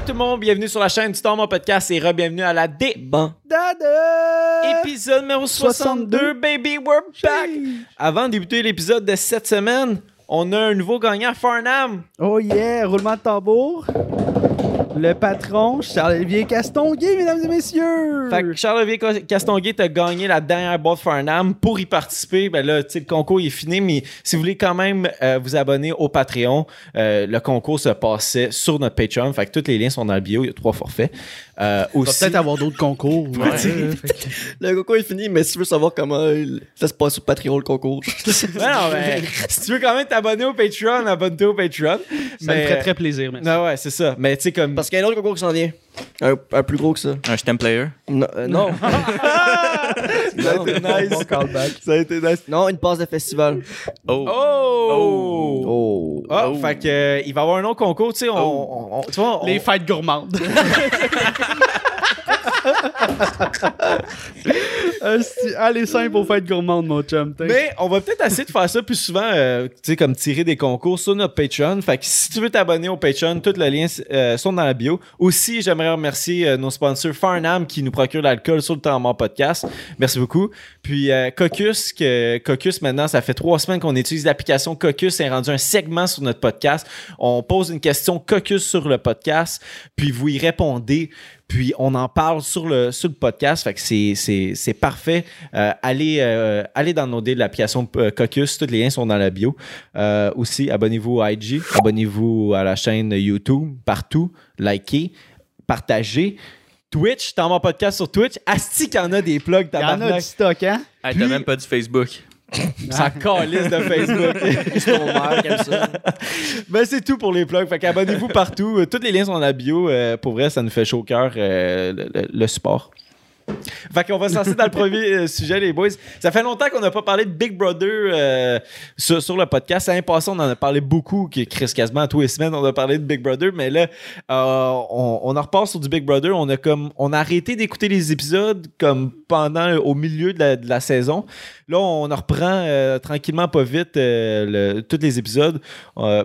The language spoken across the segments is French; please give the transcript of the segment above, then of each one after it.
up tout le monde? Bienvenue sur la chaîne du Mon Podcast et re-bienvenue à la D. Bon. Dada! Épisode numéro 62, 62. baby, we're back! Avant de débuter l'épisode de cette semaine, on a un nouveau gagnant, Farnham. Oh yeah, roulement de tambour. Le patron, Charles-Olivier Castonguay, mesdames et messieurs. Fait que Charles-Olivier Castonguay t'a gagné la dernière boîte Farnham. Pour y participer, ben là, le concours est fini, mais si vous voulez quand même euh, vous abonner au Patreon, euh, le concours se passait sur notre Patreon. Fait que tous les liens sont dans le bio, il y a trois forfaits. Euh, aussi, peut-être avoir d'autres concours. Ouais. Euh, que- Le concours est fini, mais si tu veux savoir comment il- ça se passe sur Patreon, le concours. Ouais, non, mais si tu veux quand même t'abonner au Patreon, abonne-toi au Patreon. Ça mais, me ferait très plaisir, merci. Non, ouais, c'est ça. Mais tu sais, comme. Parce qu'il y a un autre concours qui s'en vient. Un, un plus gros que ça. Un stem player? Non. euh, non. ça a été nice. Bon callback. Ça a été nice. non, une passe de festival. Oh. Oh! Oh. Ah, fait que, euh, il va y avoir un autre concours, tu sais, on, on- on- tu vois, on- Les fêtes gourmandes. Allez simple aux fêtes gourmandes, mon chum. mais on va peut-être essayer de faire ça plus souvent, euh, tu sais, comme tirer des concours sur notre Patreon. Fait que si tu veux t'abonner au Patreon, tous les liens euh, sont dans la bio. Aussi, j'aimerais remercier euh, nos sponsors Farnham qui nous procurent l'alcool sur le temps mort podcast. Merci beaucoup. Puis Caucus, que Caucus maintenant, ça fait trois semaines qu'on utilise l'application Caucus. C'est rendu un segment sur notre podcast. On pose une question Caucus sur le podcast, puis vous y répondez. Puis on en parle sur le, sur le podcast. Fait que c'est, c'est, c'est parfait. Euh, allez, euh, allez downloader l'application euh, Caucus. Tous les liens sont dans la bio. Euh, aussi, abonnez-vous à IG. Abonnez-vous à la chaîne YouTube. Partout. Likez. Partagez. Twitch, dans mon podcast sur Twitch. Asti qu'il y en a des plugs, Il y en a du stock, hein? Hey, Puis- T'as même pas du Facebook. Ça calisse de Facebook. Ben, c'est tout pour les plugs. Fait qu'abonnez-vous partout. Euh, Tous les liens sont dans la bio. Euh, pour vrai, ça nous fait chaud au cœur euh, le, le- le support. Fait qu'on va se lancer dans le premier euh, sujet, les boys. Ça fait longtemps qu'on n'a pas parlé de Big Brother euh, sur, sur le podcast. L'année passée, on en a parlé beaucoup, Chris quasiment tous les semaines, on a parlé de Big Brother, mais là, euh, on, on en repart sur du Big Brother. On a comme on a arrêté d'écouter les épisodes comme pendant au milieu de la, de la saison. Là, on en reprend euh, tranquillement, pas vite, le- tous les épisodes.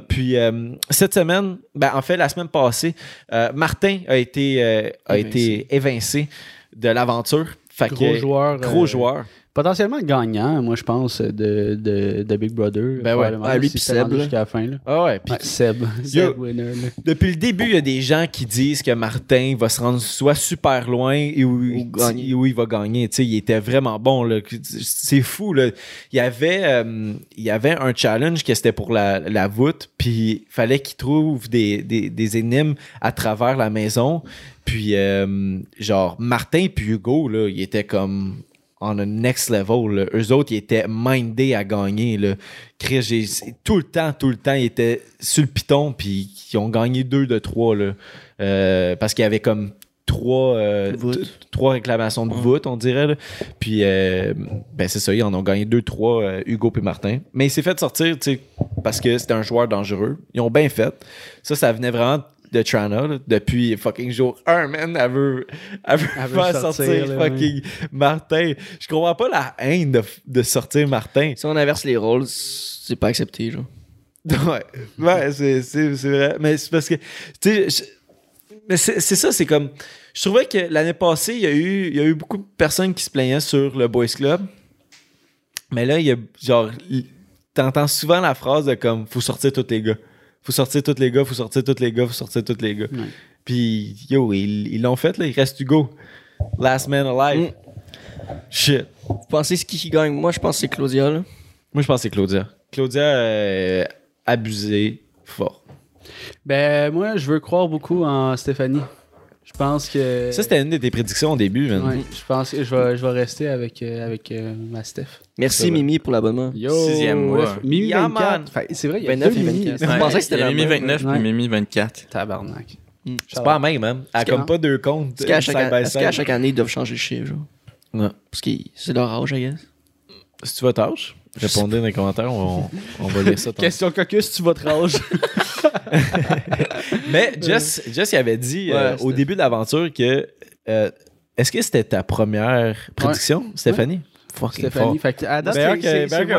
Puis cette semaine, ben, en fait, la semaine passée, Martin a été, a Évincé. été évincé de l'aventure. Fait Gros que- joueur. Gros euh, joueur. Potentiellement gagnant, moi, je pense, de, de, de Big Brother. Ben ouais. Ah, lui si Seb. Jusqu'à la fin, là. Ah ouais, puis Ouais, Seb. Seb winner, depuis le début, il y a des gens qui disent que Martin va se rendre soit super loin et où, Ou gagner. où il va gagner. Tu sais, il était vraiment bon. là. C'est fou. Là. Il, y avait, euh, il y avait un challenge que c'était pour la, la voûte, puis il fallait qu'il trouve des, des, des énigmes à travers la maison. Puis, euh, genre, Martin puis Hugo, là, ils étaient comme on a next level. Là. Eux autres, ils étaient mindés à gagner. Là. Chris, tout le temps, tout le temps, ils étaient sur le piton, puis ils ont gagné deux de trois. Là. Euh, parce qu'il y avait comme trois, euh, trois réclamations de voûte, on dirait. là. Puis, euh, ben c'est ça, ils en ont gagné deux, trois, Hugo et Martin. Mais il s'est fait sortir, tu sais, parce que c'était un joueur dangereux. Ils ont bien fait. Ça, ça venait vraiment de Trana, là. depuis fucking jour 1, man. Elle veut, elle veut Elle veut faire sortir, sortir, là, fucking Martin. Je comprends pas la haine de, de sortir Martin. Si on inverse les rôles, c'est pas accepté, genre. Ouais, ouais c'est, c'est, c'est vrai. Mais c'est parce que, tu sais, mais c'est, c'est ça, c'est comme. Je trouvais que l'année passée, il y, a eu, il y a eu beaucoup de personnes qui se plaignaient sur le Boys Club. Mais là, il y a genre. T'entends souvent la phrase de comme faut sortir tous les gars. Faut sortir tous les gars, faut sortir tous les gars, faut sortir tous les gars. Ouais. Puis, yo, ils, l'ont fait, là. Il reste Hugo. Last man alive. Shit. Vous pensez c'est qui qui gagne? Moi, je pense que c'est Claudia, là. Moi, je pense que c'est Claudia. Claudia, euh, abusée, fort. Ben, moi, je veux croire beaucoup en Stéphanie. Je pense que. Ça, c'était une de tes prédictions au début, man. Ouais, je pense que je vais, je vais rester avec, euh, avec euh, ma Steph. Merci. Mimi, pour l'abonnement. Yo! Sixième mois. ouais, Mimi Yeah, 24. man. Fait, c'est vrai, il y a 29 deux et Mimi. 24. Ouais, Je pensais que c'était la Mimi même. 29 Ouais. puis Mimi 24. Tabarnak. C'est pas la même, hein. Elle a comme pas deux comptes. Est-ce qu'à euh, chaque, side by est-ce qu'à side. chaque année, ils doivent changer le chiffre, genre? Ouais. Parce que c'est leur âge, I guess. Si tu vas tâche, répondez dans les commentaires, on, on va lire ça. tantôt. Question caucus, tu vas te ranger. Mais Jess, Jess il avait dit euh, au début de l'aventure que. euh, Est-ce que c'était ta première prédiction, Stéphanie? Fucking Stéphanie. fort. Fait que, à date,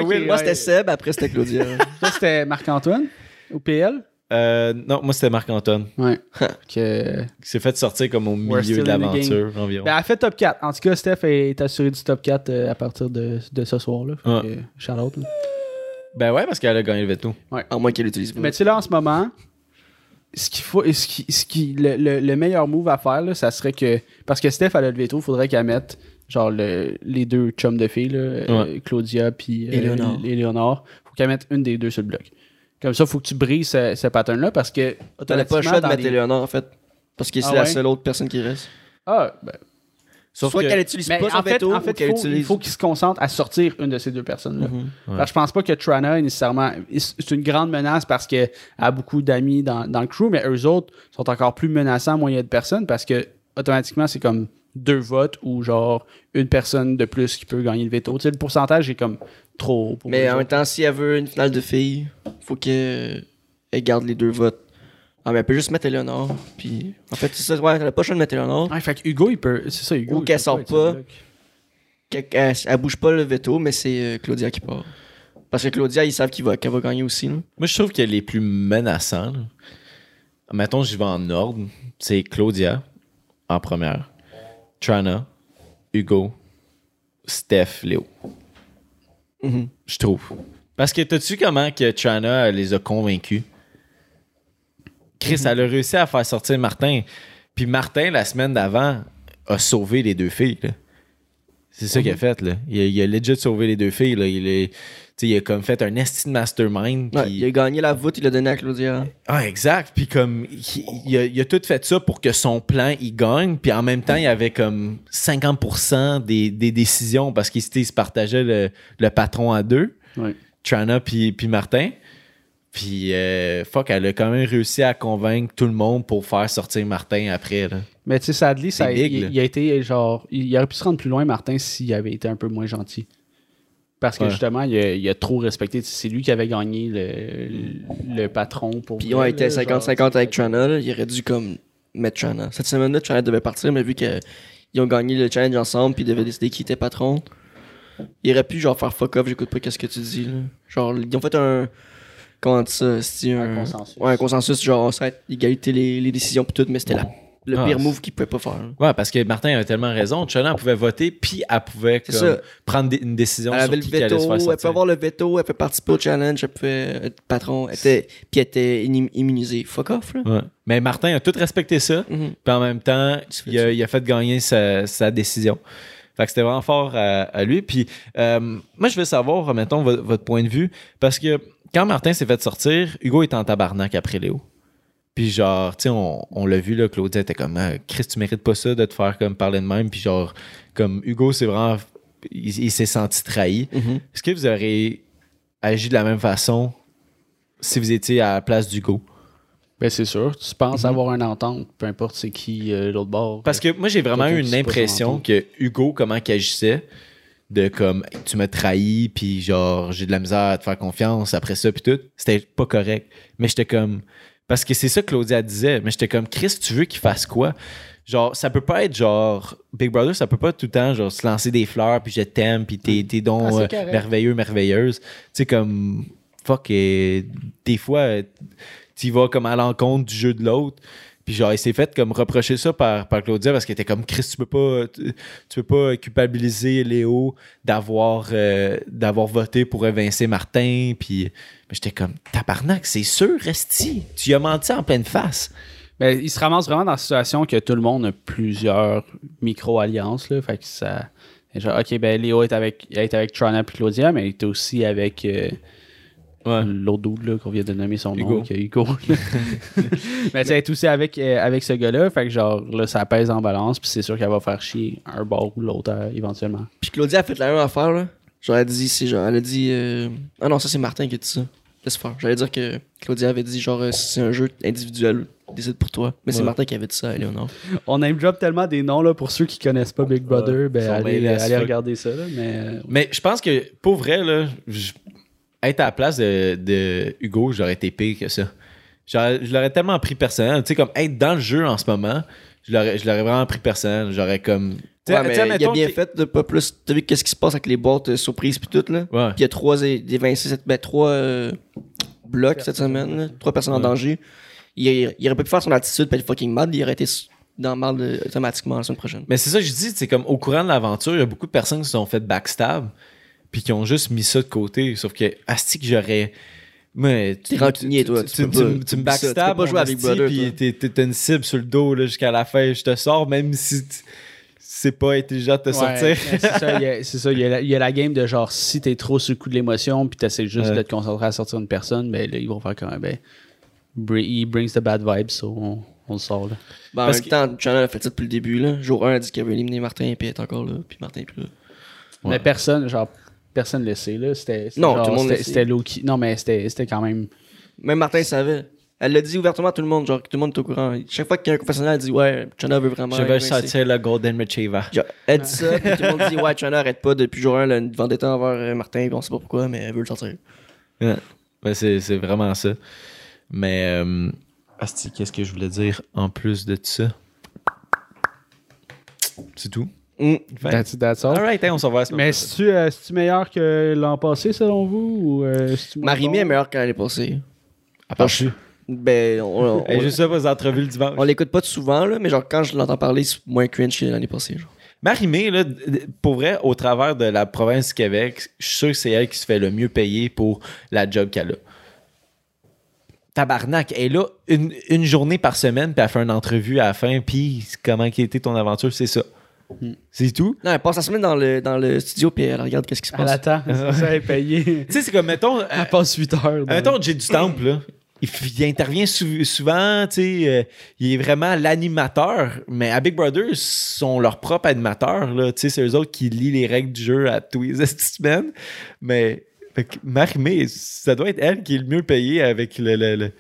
moi. Moi, c'était Seb, après, c'était Claudia. Toi, c'était Marc-Antoine au PL. Euh, non, moi, c'était Marc-Antoine. Ouais. que... Qui s'est fait sortir comme au milieu de l'aventure environ. Ben, elle fait top 4. En tout cas, Steph est assuré du top 4 euh, à partir de, de ce soir-là. Ouais. là. Ben ouais, parce qu'elle a gagné le veto. À moins qu'elle utilise pas. Mais tu sais, là, en ce moment, ce qu'il faut, ce qui, ce qui, le, le- le meilleur move à faire, là, ça serait que. Parce que Steph, elle a le veto, il faudrait qu'elle mette genre le- les deux chums de filles, là, euh, Claudia puis euh, Éléonore. Éléonore. faut qu'elle mette une des deux sur le bloc. Comme ça, faut que tu brises ce, ce pattern-là parce que. T'as pas le choix de mettre les- Eleonore, en fait. Parce que c'est Ah la ouais? seule autre personne qui reste. Ah, ben, Sauf Soit que- qu'elle utilise pas son en fait, veto en fait qu'elle faut- il utilise. faut qu'il se concentre à sortir une de ces deux personnes-là. Ouais. Alors, je pense pas que Trana est nécessairement. C'est une grande menace parce qu'elle a beaucoup d'amis dans, dans le crew, mais eux autres sont encore plus menaçants moyen de personnes parce que automatiquement, c'est comme deux votes ou genre une personne de plus qui peut gagner le veto. Tu sais, le pourcentage est comme trop pour Mais en même temps, si elle veut une finale de filles, faut qu'elle elle garde les deux votes. Ah, mais elle peut juste mettre Eleonore. Puis, en fait, c'est ça, ouais, elle a pas le choix de mettre Eleonore. Ouais, fait que Hugo, il peut. C'est ça, Hugo. Ou qu'elle sort pas. Qu'elle- Elle, elle bouge pas le veto, mais c'est euh, Claudia qui part. Parce que Claudia, ils savent qu'il va- qu'elle va gagner aussi. là. Moi, je trouve que les plus menaçants, là, mettons, j'y vais en ordre, c'est Claudia en première, Trana, Hugo, Steph, Léo. Mhm. Je trouve. Parce que t'as-tu comment que elle les a convaincus? Chris, elle a réussi à faire sortir Martin. Puis Martin, la semaine d'avant, a sauvé les deux filles. là. C'est ça qu'il a fait. Là. Il, a, il a legit sauvé les deux filles. Là. Il, est- tu sais, il a comme fait un esti mastermind. Ouais, il a gagné la voûte, il l'a donné à Claudia. ah, exact. Puis comme, il, il a, il a tout fait ça pour que son plan, il gagne. Puis en même temps, il y avait comme 50% des, des décisions parce qu'il se partageait le, le patron à deux, Ouais. Trana puis, puis Martin. Puis, euh, fuck, elle a quand même réussi à convaincre tout le monde pour faire sortir Martin après. Là. Mais tu sais, sadly, ça, big, il, a été genre. Il, il aurait pu se rendre plus loin, Martin, s'il avait été un peu moins gentil. Parce que Ouais. justement, il a, il a trop respecté. C'est lui qui avait gagné le, le patron pour. Puis, ouais, il était là, genre, 50-50 avec Trana. là. Il aurait dû comme mettre Trana. Cette semaine-là, Trana devait partir, mais vu qu'ils ont gagné le challenge ensemble, puis ils devaient décider qui était patron, il aurait pu genre faire fuck off, j'écoute pas qu'est-ce que tu dis. Là. Genre, ils ont fait un. Comment dit ça c'est Un consensus. Ouais, un consensus, genre, ça égalité les, les décisions, puis tout, mais c'était le Ah, pire move qu'il pouvait pas faire. Ouais, parce que Martin avait tellement raison. Elle pouvait voter, puis elle pouvait comme, prendre des- une décision Elle sur avait le qui allait veto, se faire elle peut avoir le veto, elle peut participer au challenge, elle peut être patron, elle était, puis elle était immunisée. Fuck off, là. Ouais. Mais Martin a tout respecté ça. Mhm. Puis en même temps, il a, tuer. il a fait gagner sa, sa décision. Fait que c'était vraiment fort à, à lui. Puis euh, moi, je veux savoir, mettons, vo- votre point de vue. Parce que quand Martin s'est fait sortir, Hugo est en tabarnak après Léo. Puis genre, tu sais, on, on l'a vu, là, Claudia était comme, Ah, Chris, tu mérites pas ça de te faire comme parler de même. Puis genre, comme Hugo, c'est vraiment, il, il s'est senti trahi. Mhm. Est-ce que vous auriez agi de la même façon si vous étiez à la place d'Hugo? Ben, c'est sûr. Tu penses Mhm. avoir une entente, peu importe c'est qui euh, l'autre bord. Parce que moi, j'ai vraiment eu une impression que Hugo, comment qu'il agissait, de comme, tu m'as trahi, puis genre, j'ai de la misère à te faire confiance après ça, puis tout, c'était pas correct. Mais j'étais comme, parce que c'est ça que Claudia disait, mais j'étais comme, Chris, tu veux qu'il fasse quoi? Genre, ça peut pas être genre, Big Brother, ça peut pas tout le temps, genre, se lancer des fleurs, puis je t'aime, puis t'es, t'es donc Ah, euh, merveilleux, merveilleuse. Tu sais, comme, fuck, euh, des fois, euh, tu vas comme à l'encontre du jeu de l'autre. Puis genre, il s'est fait comme reprocher ça par, par Claudia parce qu'il était comme Chris, tu peux pas, tu, peux pas culpabiliser Léo d'avoir euh, d'avoir voté pour évincer Martin. Puis mais j'étais comme tabarnak, c'est sûr, resti. Tu y as menti en pleine face. Ben, il se ramasse vraiment dans la situation que tout le monde a plusieurs micro-alliances. Là, fait que ça. Ok, ben Léo est avec, est avec Trana et Claudia, mais il est aussi avec euh, l'autre dude là, qu'on vient de nommer son Hugo. nom, qui est Hugo. mais tu sais, elle est aussi avec, euh, avec ce gars-là. Fait que genre, là, ça pèse en balance, puis c'est sûr qu'elle va faire chier un bord ou l'autre euh, éventuellement. Puis Claudia a fait la même affaire, là. Genre, elle a dit, c'est genre, elle a dit, euh, ah non, ça c'est Martin qui a dit ça. Laisse faire. J'allais dire que Claudia avait dit, genre, euh, c'est un jeu individuel, décide pour toi. Mais c'est Ouais. Martin qui avait dit ça Eleonore. On name drop tellement des noms là, pour ceux qui connaissent pas Big Brother. ben, allez, allez regarder ça. Là, mais Mais je pense que pour vrai, là, je- être à la place de, de Hugo, j'aurais été pire que ça. J'aurais- Je l'aurais tellement pris personnel. Tu sais, comme être dans le jeu en ce moment, je l'aurais je l'aurais vraiment pris personnel. J'aurais comme. Tu sais- Ouais, mais tu il a bien fait de pas plus. T'as vu qu'est-ce qui se passe avec les boîtes euh, surprises pis tout, là? Ouais. Puis il y a trois ben, trois, euh, bloc cette semaine, là. trois personnes en danger. Il, il aurait pas pu faire son attitude puis être fucking mad, il aurait été dans le mal euh, automatiquement la semaine prochaine. Mais c'est ça que je dis, c'est comme au courant de l'aventure, il y a beaucoup de personnes qui se sont fait backstab puis qui ont juste mis ça de côté. Sauf que, asti que j'aurais. Mais T'es rancunier, toi, tu Tu, tu- tu me tu peux backstab, pas jouer avec Brother, puis t'es- t'es- une cible sur le dos là, jusqu'à la fin. Je te sors, même si c'est pas intelligent de te Ouais, sortir. c'est ça, il y a- c'est ça. Il y, a la, il y a la game de genre, si t'es trop sur le coup de l'émotion, puis t'essaies juste Ouais. de te concentrer à sortir une personne, ben là, ils vont faire comme, ben, br- he brings the bad vibes, so on, on le sort, là. Ben, en Parce même que- temps, Channel a fait ça depuis le début. Là. Jour 1 a dit qu'il avait éliminé Martin, puis il est encore là, puis Martin est plus là. Mais personne, genre, personne le sait, là. C'était, c'était Non, genre, tout le monde le c'était, sait. c'était low-key. Non, mais c'était, c'était quand même. Même Martin savait. Elle l'a dit ouvertement à tout le monde, genre, tout le monde est au courant. Chaque fois qu'il y a un confessionnal, elle dit Ouais, Channel veut vraiment. Je évincer. sortir le Golden Retriever. Genre, elle dit ça, puis tout le monde dit Ouais, Channel arrête pas depuis jour 1, elle une vendetta envers euh, Martin, puis on sait pas pourquoi, mais elle veut le sortir. Ouais. Ben, c'est, c'est vraiment ça. Mais, euh, asti, qu'est-ce que je voulais dire en plus de ça? C'est tout. Mm. That's, that's all. Alright, hein, on s'en va. semaine Mais c'est-tu, euh, meilleur que l'an passé, selon vous? Ou, euh, Marimé bon? est meilleure qu'elle l'année passée. À part je. Ben, on, on, juste ça les entrevues le dimanche. on l'écoute pas souvent, là, mais genre, quand je l'entends parler, c'est moins cringe que l'année passée. Genre. Marie-Mé, là, pour vrai, au travers de la province du Québec, je suis sûr que c'est elle qui se fait le mieux payer pour la job qu'elle a. Tabarnak, elle est là une, une journée par semaine, puis elle fait une entrevue à la fin, puis comment qui a été ton aventure, c'est ça. C'est tout? Non, elle passe la semaine dans le, dans le studio, puis elle regarde qu'est-ce qui se Elle passe. attend. C'est ça, elle est payée. Tu sais, c'est comme, mettons, euh, Elle passe 8 heures. dans- mettons Jay du Temple, là. Il, intervient sou- souvent, tu sais, euh, il est vraiment l'animateur, mais à Big Brother, ils sont leurs propres animateurs, là, tu sais, c'est eux autres qui lisent les règles du jeu à tous les semaines, mais fait que Marie-Mé, ça doit être elle qui est le mieux payée avec le, le- le-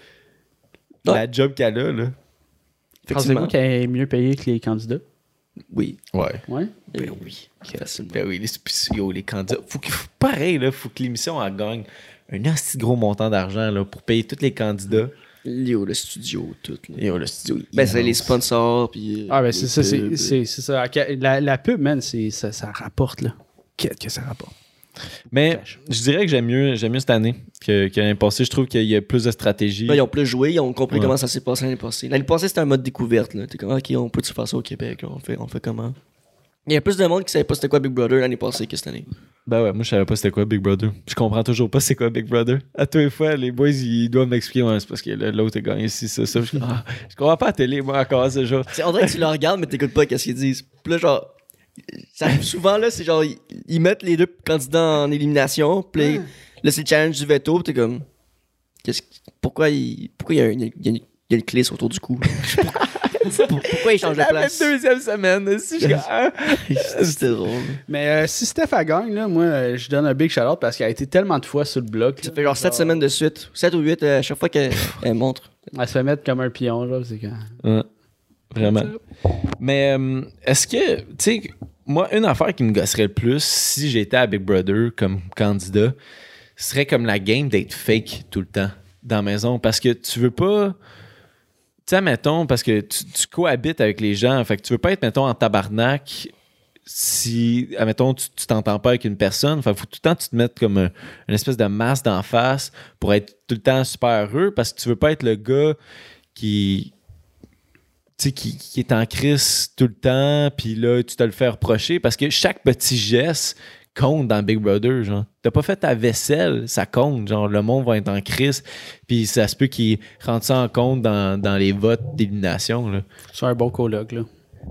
la job qu'elle a, là. Effectivement. Pensez-vous qu'elle est mieux payée que les candidats? Oui. Ouais. Ouais? Ben oui. Facilement. Ben oui, les, yo, les candidats, faut que, faut- pareil, là, faut que l'émission en gagne un assez gros montant d'argent, là, pour payer tous les candidats. Yo, le studio, tout. là. Yo, le studio, Ben, c'est les sponsors, puis. euh, Ah, ben c'est ça, c'est, pubs. c'est, c'est ça. La, la pub, man, c'est, ça, ça rapporte, là. Qu'est-ce que ça rapporte? Mais je dirais que j'aime mieux, j'aime mieux cette année que, que l'année passée. Je trouve qu'il y a plus de stratégie. Ben, ils ont plus joué, ils ont compris Ouais. comment ça s'est passé l'année passée. L'année passée, c'était un mode découverte. là. T'es comme, ok, on peut-tu faire ça au Québec? On fait, on fait comment? Il y a plus de monde qui savait pas c'était quoi Big Brother l'année passée que cette année. Ben ouais, moi je savais pas c'était quoi Big Brother. Je comprends toujours pas c'est quoi Big Brother. À tous les fois, les boys ils doivent m'expliquer ouais, c'est parce que l'autre a gagné ici, ça, ça. Je, ah, je comprends pas la télé, moi, encore ce jour. C'est- on dirait que tu le regardes, mais t'écoutes pas qu'est-ce qu'ils disent. Puis là, genre, ça arrive souvent, là, c'est genre, ils, ils mettent les deux candidats en élimination, puis là, là, c'est le challenge du veto, t'es comme, qu'est-ce que- pourquoi il, pourquoi il y a, une, y a une- il y a une clé autour du cou? Pour- pourquoi il change de La place? deuxième semaine, si je. C'était drôle. Mais euh, si Steph a gagne, là, moi, euh, je donne un big shout-out parce qu'elle a été tellement de fois sur le bloc. Ça là. fait genre 7 semaines de suite, 7 ou 8 à chaque fois qu'elle elle montre. Elle se fait mettre comme un pion, là. C'est quand... Ouais, vraiment. Mais euh, est-ce que, tu sais, moi, une affaire qui me gosserait le plus si j'étais à Big Brother comme candidat, ce serait comme la game d'être fake tout le temps dans la maison parce que tu veux pas. Tu sais, mettons, parce que tu, tu cohabites avec les gens, fait que tu veux pas être, mettons, en tabarnak si, admettons, tu t'entends pas avec une personne. Fait que faut tout le temps que tu te mettes comme un- une espèce de masque d'en face pour être tout le temps super heureux parce que tu veux pas être le gars qui, qui, qui est en crise tout le temps, puis là, tu te le fais reprocher parce que chaque petit geste compte dans Big Brother, genre. T'as pas fait ta vaisselle, ça compte, genre, le monde va être en crise, puis ça se peut qu'ils rentrent ça en compte dans, dans les votes d'élimination, là. C'est un bon coloc, là.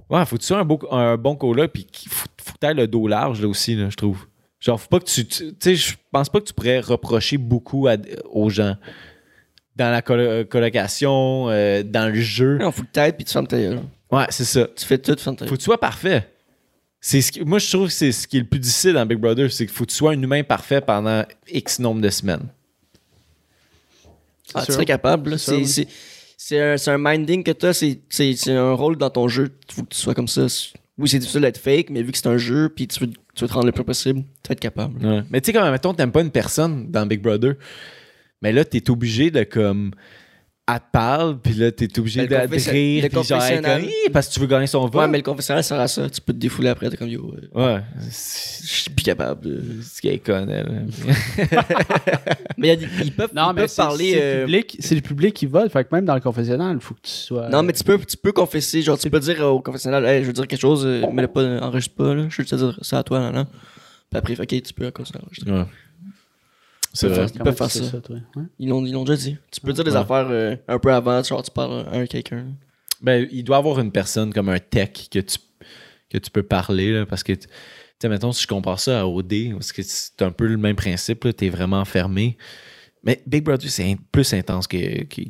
Ouais, faut que tu sois un, beau- un bon coloc, puis qu'il faut, faut que le dos large, là, aussi, là, je trouve. Genre, faut pas que tu... Tu tu sais, je pense pas que tu pourrais reprocher beaucoup à- aux gens. Dans la colo- colocation, euh, dans le jeu. Non, faut que t'aides puis tu fermes ta gueule. Ouais, c'est ça. Tu fais tout, tu fermes ta faut que tu sois parfait. C'est ce qui- moi, je trouve que c'est ce qui est le plus difficile dans Big Brother, c'est qu'il faut que tu sois un humain parfait pendant X nombre de semaines. Ah, tu serais capable. là. C'est un, minding que t'as, c'est c'est- un rôle dans ton jeu. Il faut que tu sois comme ça. Oui, c'est difficile d'être fake, mais vu que c'est un jeu puis tu veux, tu veux te rendre le plus possible, tu vas être capable. Ouais. Mais tu sais, comme, mettons, t'aimes pas une personne dans Big Brother, mais là, t'es obligé de, comme, elle te parle, puis là, t'es obligé de, rire, puis genre, comme, parce que tu veux gagner son vote. Ouais, mais le confessionnal sert à ça. Tu peux te défouler après, t'es comme yo. euh, Ouais, c'est Je suis plus capable. de- ce qu'elle est conne, elle. Mais il y a des- ils peuvent, Non, ils mais peuvent c'est parler. c'est euh, le public, c'est le public qui vote. Fait que même dans le confessionnal, il faut que tu sois. Non, mais tu peux, tu peux confesser. Genre, tu peux dire au confessionnal, hey, je veux dire quelque chose, euh, mais le pas, enregistre pas, là. Je veux te dire ça à toi, là, là. Puis après, ok, tu peux continuer à enregistrer. Ouais. C'est Ils vrai. peuvent Comment faire ça. toi? Ouais. Ils l'ont, ils déjà dit. Tu peux dire des Ouais. affaires euh, un peu avant, genre, tu parles à un quelqu'un. Ben, il doit y avoir une personne comme un tech que tu, que tu peux parler, là, parce que, tu sais, mettons, si je compare ça à OD, parce que c'est un peu le même principe, tu es vraiment fermé. Mais Big Brother, c'est in- plus intense que, que,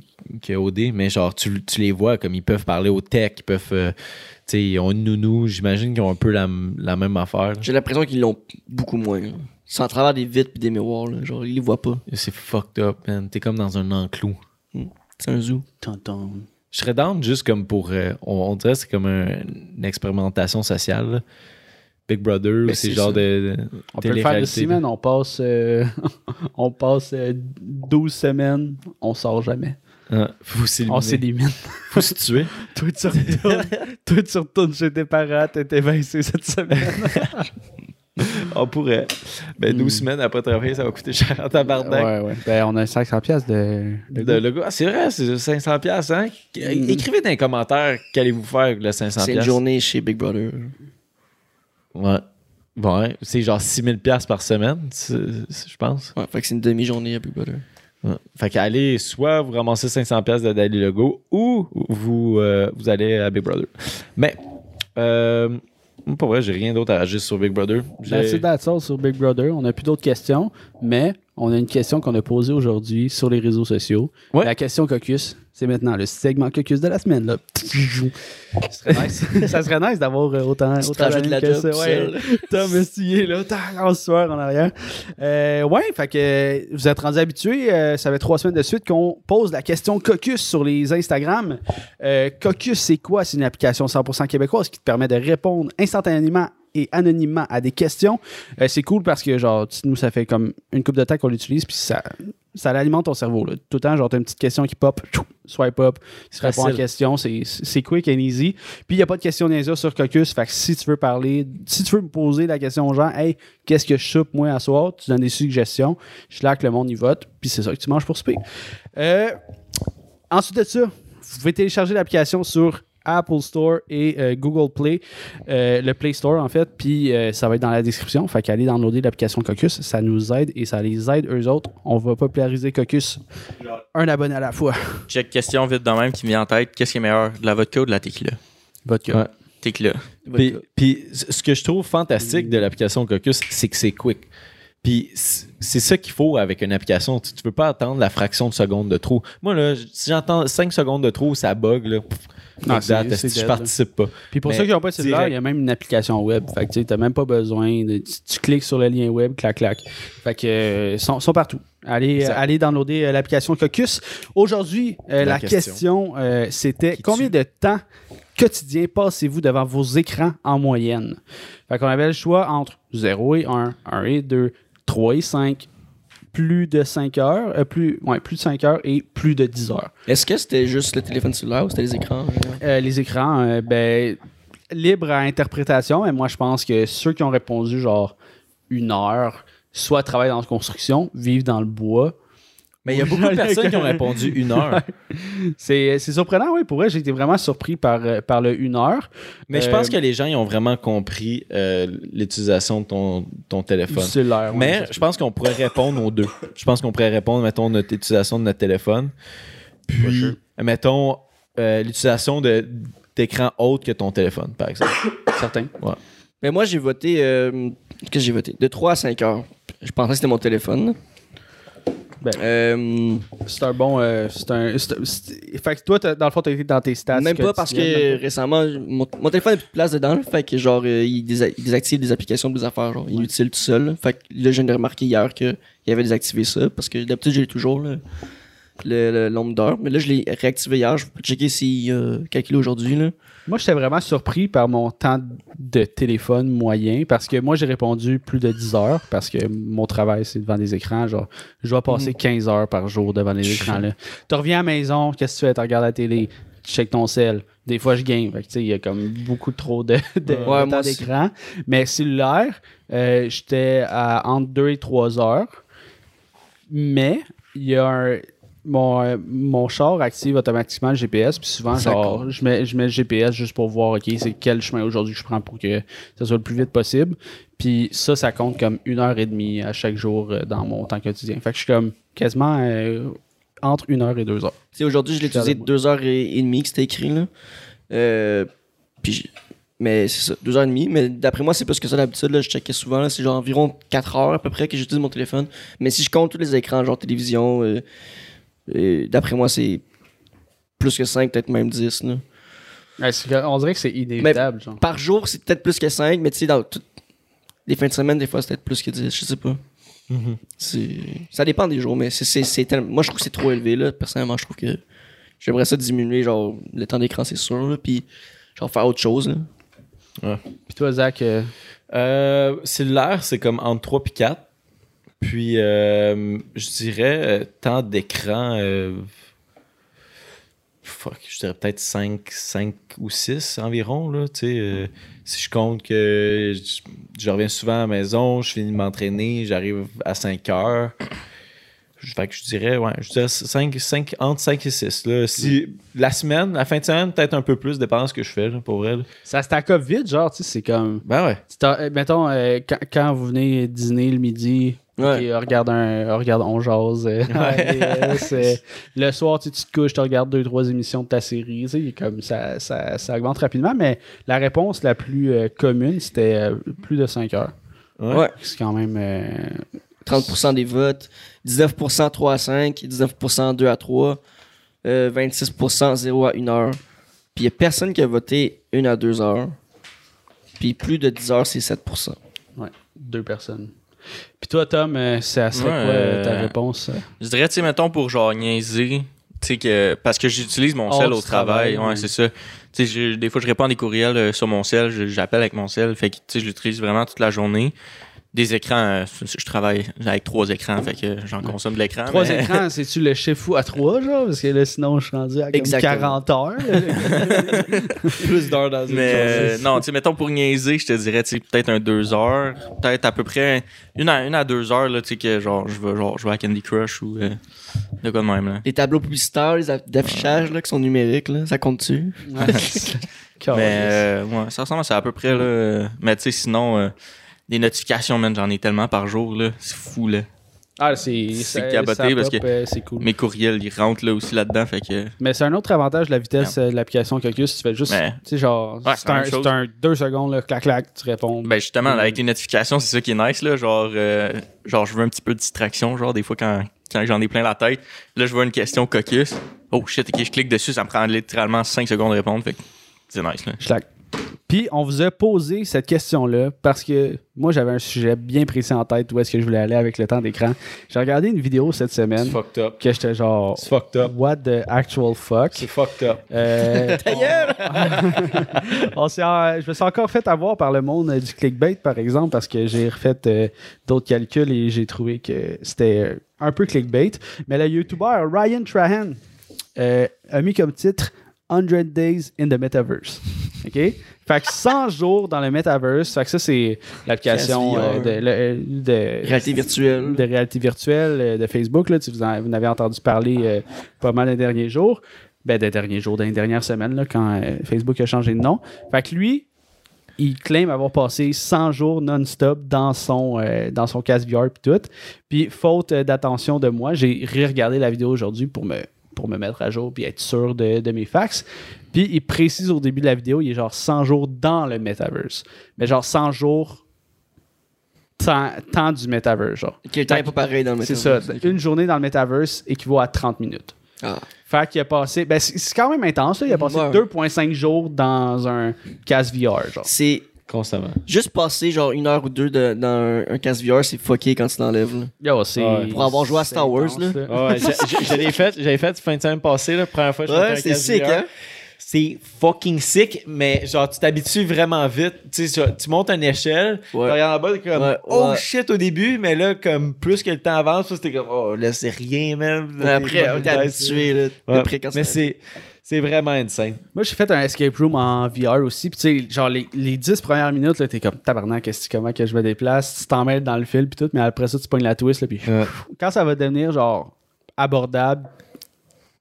que OD, mais genre, tu, tu les vois comme ils peuvent parler au tech, ils peuvent, euh, tu sais, ils ont une nounou, j'imagine qu'ils ont un peu la, la même affaire. J'ai l'impression qu'ils l'ont beaucoup moins. C'est en travers des vitres pis des miroirs, là. Genre, ils les voient pas. C'est fucked up, man. T'es comme dans un enclos. C'est un zoo. Tonton. Je serais down juste comme pour. euh, on, on dirait que c'est comme un- une expérimentation sociale. là. Big Brother, Mais c'est genre de. de On peut le faire de semaines. On passe, euh, on passe euh, 12 semaines. On sort jamais. Ah, faut s'éliminer. On s'élimine. Faut se tuer. Toi, tu retournes, toi, tu retournes chez tes parents. T'étais vincé cette semaine. On pourrait. Ben, 12 Hmm. semaines après travailler, ça va coûter cher en tabarnak. ouais, ouais. Ben, on a 500 pièces de, de De logo. Ah, c'est vrai, c'est 500$, piastres, hein? Mm. Écrivez dans les commentaires qu'allez-vous faire avec le 500$. C'est une journée chez Big Brother. Ouais. Ouais, c'est genre 6000$ piastres par semaine, je pense. Ouais, fait que c'est une demi-journée à Big Brother. Ouais. Fait qu'allez, soit vous ramassez 500$ piastres de Daily Logo ou vous, euh, vous allez à Big Brother. Mais, euh, pour vrai, j'ai rien d'autre à agir sur Big Brother. J'ai- That's it, that's all sur Big Brother. On n'a plus d'autres questions, mais on a une question qu'on a posée aujourd'hui sur les réseaux sociaux. Ouais. La question caucus, c'est maintenant le segment caucus de la semaine. Là. Ça serait nice, ça serait nice d'avoir euh, autant, Tu autant d'amis la que job ça. Ouais. Tom Mestier, là, en sueur en arrière. Euh, ouais, fait que euh, vous êtes rendus habitués. euh, ça fait trois semaines de suite qu'on pose la question Caucus sur les Instagram. Euh, Caucus, c'est quoi? C'est une application 100% québécoise qui te permet de répondre instantanément et anonymement à des questions. Euh, c'est cool parce que, genre, tu- nous, ça fait comme une coupe de temps qu'on l'utilise, puis ça, ça alimente ton cerveau. Là. Tout le temps, genre, t'as une petite question qui pop, swipe up, il se répond à question. C'est, c'est quick and easy. Puis il n'y a pas de question niaiseuse sur Caucus. Fait que si tu veux parler, si tu veux me poser la question aux gens, hey, qu'est-ce que je soupe moi à soir? Tu donnes des suggestions. Je là que le monde y vote. Puis c'est ça que tu manges pour souper. Euh, ensuite de ça, vous pouvez télécharger l'application sur Apple Store et euh, Google Play, euh, le Play Store en fait, puis euh, ça va être dans la description. Fait qu'allez downloader l'application Caucus, ça nous aide et ça les aide eux autres. On va populariser Caucus, un abonné à la fois. Check question vite de même qui me vient en tête. Qu'est-ce qui est meilleur, de la vodka ou de la tequila? Vodka. Ouais. Tequila. Puis, puis ce que je trouve fantastique de l'application Caucus, c'est que c'est quick. Puis c'est ça qu'il faut avec une application. Tu, tu peux pas attendre la fraction de seconde de trop. Moi, là, si j'entends 5 secondes de trop, ça bug. Là. Pff, Non, c'est- c'est je participe pas? Puis pour Mais ceux qui n'ont pas de cellulaire, il y a même une application web. Fait que tu n'as même pas besoin de. Tu, tu cliques sur le lien web, clac, clac. Fait que euh, sont, sont partout. Allez, euh, allez downloader euh, l'application Caucus. Aujourd'hui, euh, la, La question, question. c'était combien de temps quotidien passez-vous devant vos écrans en moyenne? Fait qu'on avait le choix entre 0 et 1, 1 et 2, 3 et 5, plus de 5 heures, euh, plus, ouais, plus de 5 heures et plus de 10 heures. Est-ce que c'était juste le téléphone cellulaire ou c'était les écrans? général? Euh, les écrans, euh, ben, libre à interprétation, mais moi, je pense que ceux qui ont répondu genre une heure, soit travaillent dans la construction, vivent dans le bois. Mais il y a beaucoup de personnes qui ont répondu une heure. C'est c'est surprenant, oui. Pour vrai, j'ai été vraiment surpris par, euh, par le une heure. Mais je Euh, pense que les gens ils ont vraiment compris euh, l'utilisation de ton, ton téléphone. cellulaire. ouais, Mais je pense qu'on pourrait répondre aux deux. Je pense qu'on pourrait répondre, mettons, notre utilisation de notre téléphone. Puis, mettons, euh, l'utilisation de- d'écran autre que ton téléphone, par exemple. certain. Mais moi, j'ai voté. euh, Qu'est-ce que j'ai voté? De 3 à 5 heures. Je pensais que c'était mon téléphone. Ben. Euh, C'est un bon. euh, c'est un. c'est- Fait que toi, dans le fond, t'as été dans tes stats. même pas parce que récemment, mon, mon téléphone n'a plus de place dedans. Fait que genre, euh, il, désa- il désactive des applications, des affaires, genre inutiles tout seul. Fait que là, de remarquer hier qu'il avait désactivé ça parce que d'habitude, j'ai toujours. Là. Le, nombre d'heures. Mais là, je l'ai réactivé hier. Je peux checker s'il a calculé aujourd'hui. Moi, j'étais vraiment surpris par mon temps de téléphone moyen parce que moi, j'ai répondu plus de 10 heures parce que mon travail, c'est devant des écrans. Genre, je dois passer 15 heures par jour devant les écrans. Là. Tu reviens à la maison, qu'est-ce que tu fais? Tu regardes la télé, tu check ton sel. Des fois, je game. Il y a comme beaucoup trop de, de, de Ouais, temps d'écran. Mais cellulaire, euh, j'étais à entre 2 et 3 heures. Mais il y a un. Mon, euh, mon char active automatiquement le GPS, puis souvent, genre, je mets, je mets le GPS juste pour voir, OK, c'est quel chemin aujourd'hui que je prends pour que ça soit le plus vite possible. Puis ça, ça compte comme une heure et demie à chaque jour euh, dans mon temps quotidien. Fait que je suis comme quasiment euh, entre une heure et deux heures. Tu sais, aujourd'hui, je l'ai utilisé deux heures et, et demie que c'était écrit. Là. Puis mais c'est ça, deux heures et demie. Mais d'après moi, c'est plus que ça d'habitude. là. Je checkais souvent. C'est genre environ quatre heures à peu près que j'utilise mon téléphone. Mais si je compte tous les écrans, genre télévision, d'après moi, c'est plus que 5, peut-être même 10. Là. Ouais, on dirait que c'est inévitable. genre. Par jour, c'est peut-être plus que 5, mais tu sais, dans toutes les fins de semaine, des fois, c'est peut-être plus que 10. Je sais pas. C'est- Ça dépend des jours, mais c'est, c'est, c'est tellement- moi, je trouve que c'est trop élevé. Là. Personnellement, je trouve que j'aimerais ça diminuer genre, le temps d'écran, c'est sûr. Là, puis genre faire autre chose. Là. Puis toi, Zach, euh, Euh, cellulaire, c'est comme entre 3 et 4. Puis, euh, je dirais, euh, temps d'écran, euh, fuck, je dirais peut-être 5, 5 ou 6 environ. Là, tu sais, euh, si je compte que je, je reviens souvent à la maison, je finis de m'entraîner, j'arrive à 5 heures. Je- Fait que je dirais, ouais, je dirais 5, 5, entre 5 et 6. Là. Si, la semaine, la fin de semaine, peut-être un peu plus, dépendant de ce que je fais, là, pour vrai. là. ça stack up vite, genre, tu sais, c'est comme. Ben ouais. euh, mettons, euh, quand, quand vous venez dîner le midi, Ouais. on regarde un, on regarde On Jase, euh, et, euh, c'est- le soir, tu, te couches, tu regardes deux, trois émissions de ta série, tu sais, comme ça, ça, ça augmente rapidement, mais la réponse la plus euh, commune, c'était euh, plus de 5 heures. Ouais. C'est quand même. euh, 30% des votes, 19% 3 à 5, 19% 2 à 3, euh, 26% 0 à 1 heure. Puis il n'y a personne qui a voté 1 à 2 heures. Puis plus de 10 heures, c'est 7%. ouais, deux personnes. Puis toi, Tom, euh, ça serait Ouais, quoi euh, ta euh, réponse? Je dirais, tu sais, mettons, pour genre niaiser, tu sais, que, parce que j'utilise mon sel du au travail. ouais, ouais. c'est ça. Tu sais, j'ai- des fois, je réponds à des courriels euh, sur mon sel, je- j'appelle avec mon sel, fait que, tu sais, je l'utilise vraiment toute la journée. Des écrans, euh, je travaille avec trois écrans, fait que j'en consomme de l'écran. Trois mais- écrans, c'est-tu le chef fou à trois, genre? Parce que là, sinon, je suis rendu à comme Exactement. 40 heures. Plus d'heures dans une Mais euh, non, tu sais, mettons pour niaiser, je te dirais, tu sais, peut-être un deux heures, peut-être à peu près une à, une à deux heures, là, tu sais, que genre, je vais genre jouer à Candy Crush ou euh, de quoi de même, là. Les tableaux publicitaires, les aff- d'affichage là, qui sont numériques, là, ça compte-tu? Mais euh, ouais, ça ressemble à ça à peu près, là. Mais tu sais, sinon, euh, des notifications, man, j'en ai tellement par jour, là. C'est fou, là. Ah, c'est C'est caboté parce que- euh, cool. Mes courriels, ils rentrent là aussi là-dedans, fait que. Mais c'est un autre avantage de la vitesse euh, de l'application Caucus. Tu fais juste, Mais- tu sais, genre, Ouais, c'est un, deux secondes, là, clac, clac, tu réponds. Ben justement, avec les notifications, c'est ça qui est nice, là. Genre, euh, genre, je veux un petit peu de distraction, genre, des fois quand, quand j'en ai plein la tête. Là, je vois une question caucus. Oh shit, ok, je clique dessus, ça me prend littéralement 5 secondes de répondre, fait que c'est nice, là. Puis, on vous a posé cette question-là parce que moi, j'avais un sujet bien précis en tête où est-ce que je voulais aller avec le temps d'écran. J'ai regardé une vidéo cette C'est semaine fucked up. que j'étais genre, C'est fucked up. what the actual fuck? C'est fucked up. Euh, on en- je me suis encore fait avoir par le monde du clickbait, par exemple, parce que j'ai refait euh, d'autres calculs et j'ai trouvé que c'était euh, un peu clickbait. Mais le YouTuber Ryan Trahan euh, a mis comme titre 100 Days in the Metaverse. OK? Fait que 100 jours dans le Metaverse. Fait que ça, c'est l'application PSVR. euh, de, le- de- Réalité virtuelle. de réalité virtuelle euh, de Facebook. Là, Tu- vous, en, vous en avez entendu parler euh, pas mal les derniers jours. Ben, des derniers jours, des dernières semaines, là, quand euh, Facebook a changé de nom. Fait que lui, il claim avoir passé 100 jours non-stop dans son, euh, dans son casque VR puis tout. Puis, faute euh, d'attention de moi, j'ai re-regardé la vidéo aujourd'hui pour me, pour me mettre à jour puis être sûr de, de mes facts. Puis, il précise au début de la vidéo, il est genre 100 jours dans le metaverse. Mais genre 100 jours temps, temps du metaverse, genre. Temps est pas pareil dans le C'est ça. Metaverse. Une journée dans le metaverse équivaut à 30 minutes. Ah. Fait qu'il a passé. Ben, c'est quand même intense, là. Il a passé Ouais. 2,5 jours dans un casque VR. C'est Constamment. Juste passer genre une heure ou deux de- dans un, un casque VR, c'est fucké quand tu l'enlèves. là. Yo, c'est. Ouais. Pour avoir joué à Star Wars, intense, là. Ouais, j'avais fait, j'avais fait fin de semaine passée, la première fois que je Ouais, c'est sick, VR. hein? C'est fucking sick, mais genre, tu t'habitues vraiment vite. Tu sais, genre, tu montes une échelle, Ouais. tu regardes en bas, t'es comme, Ouais, oh ouais. shit au début, mais là, comme, plus que le temps avance, c'était comme, oh, là, c'est rien, même. Mais Après, t'es habitué, là. Ouais. Après, quand Mais ça- c'est, c'est vraiment insane. Moi, j'ai fait un escape room en VR aussi. Puis, tu sais, genre, les, les 10 premières minutes, là, t'es comme tabarnak, qu'est-ce que- comment que je me déplace? Tu t'en mêles dans le fil, puis tout. Mais après ça, tu pognes la twist, là. Puis, Ouais. quand ça va devenir, genre, abordable,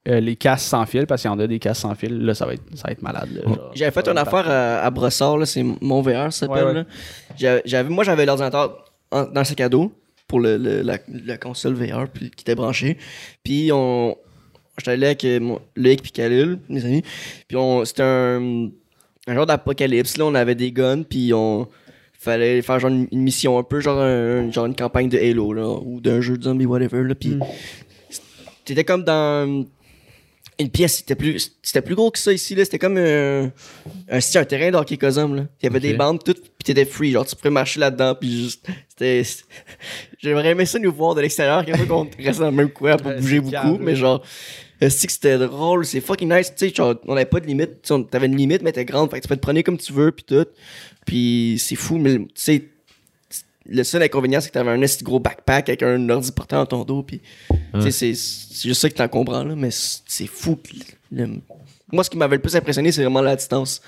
euh, les casques sans fil, parce qu'il y en a des casques sans fil, là, ça va être, ça va être malade. là, genre. J'avais fait une affaire à, à Brossard, là, c'est mon VR, ça s'appelle. Ouais, ouais. là. J'avais- J'avais, moi, j'avais l'ordinateur en- dans le sac à dos pour le, le- la, la console VR puis, qui était branchée. Puis, on, j'étais allé avec euh, mon, Loïc puis Khalil, mes amis. Puis, c'était un, un genre d'apocalypse. Là, on avait des guns, puis on fallait faire genre une, une mission un peu, genre, un- genre une campagne de Halo, là, ou d'un jeu de zombie, whatever. Là, puis, Mm. c'était comme dans une pièce, c'était plus, c'était plus gros que ça ici, là. C'était comme un, un, terrain d'hockey cosum, là. Il y avait des bandes, toutes, pis t'étais free. Genre, tu pouvais marcher là-dedans, pis juste, c'était, c'était- j'aimerais aimé ça nous voir de l'extérieur, quand qu'on reste dans le même coin pour bouger beaucoup, calme, mais là. genre, c'est que c'était drôle, c'est fucking nice, tu sais, on avait pas de limite, tu on- t'avais une limite, mais t'es grande, fait que tu peux te prendre comme tu veux, pis tout. Pis c'est fou, mais tu sais, le seul inconvénient, c'est que t'avais un esti gros backpack avec un ordi portant dans ton dos, puis tu sais, c'est c'est juste ça que t'en comprends, là, mais c'est fou. le- Moi, ce qui m'avait le plus impressionné, c'est vraiment la distance.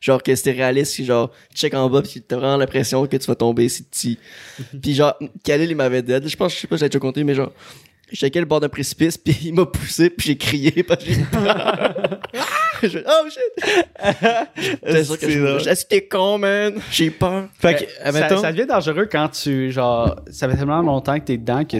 Genre que c'était réaliste, genre, tu check en bas, puis t'as vraiment l'impression que tu vas tomber si petit. puis genre, Khalil, il m'avait dead. Je pense, je sais pas si j'ai déjà compté, mais genre, checkais le bord d'un précipice, puis il m'a poussé, puis j'ai crié, parce que j'ai eu peur. Je- oh shit! J'étais sûr que je con, man? J'ai peur. Fait que, ça, admettons- ça devient dangereux quand tu, genre, ça fait tellement longtemps que t'es dedans que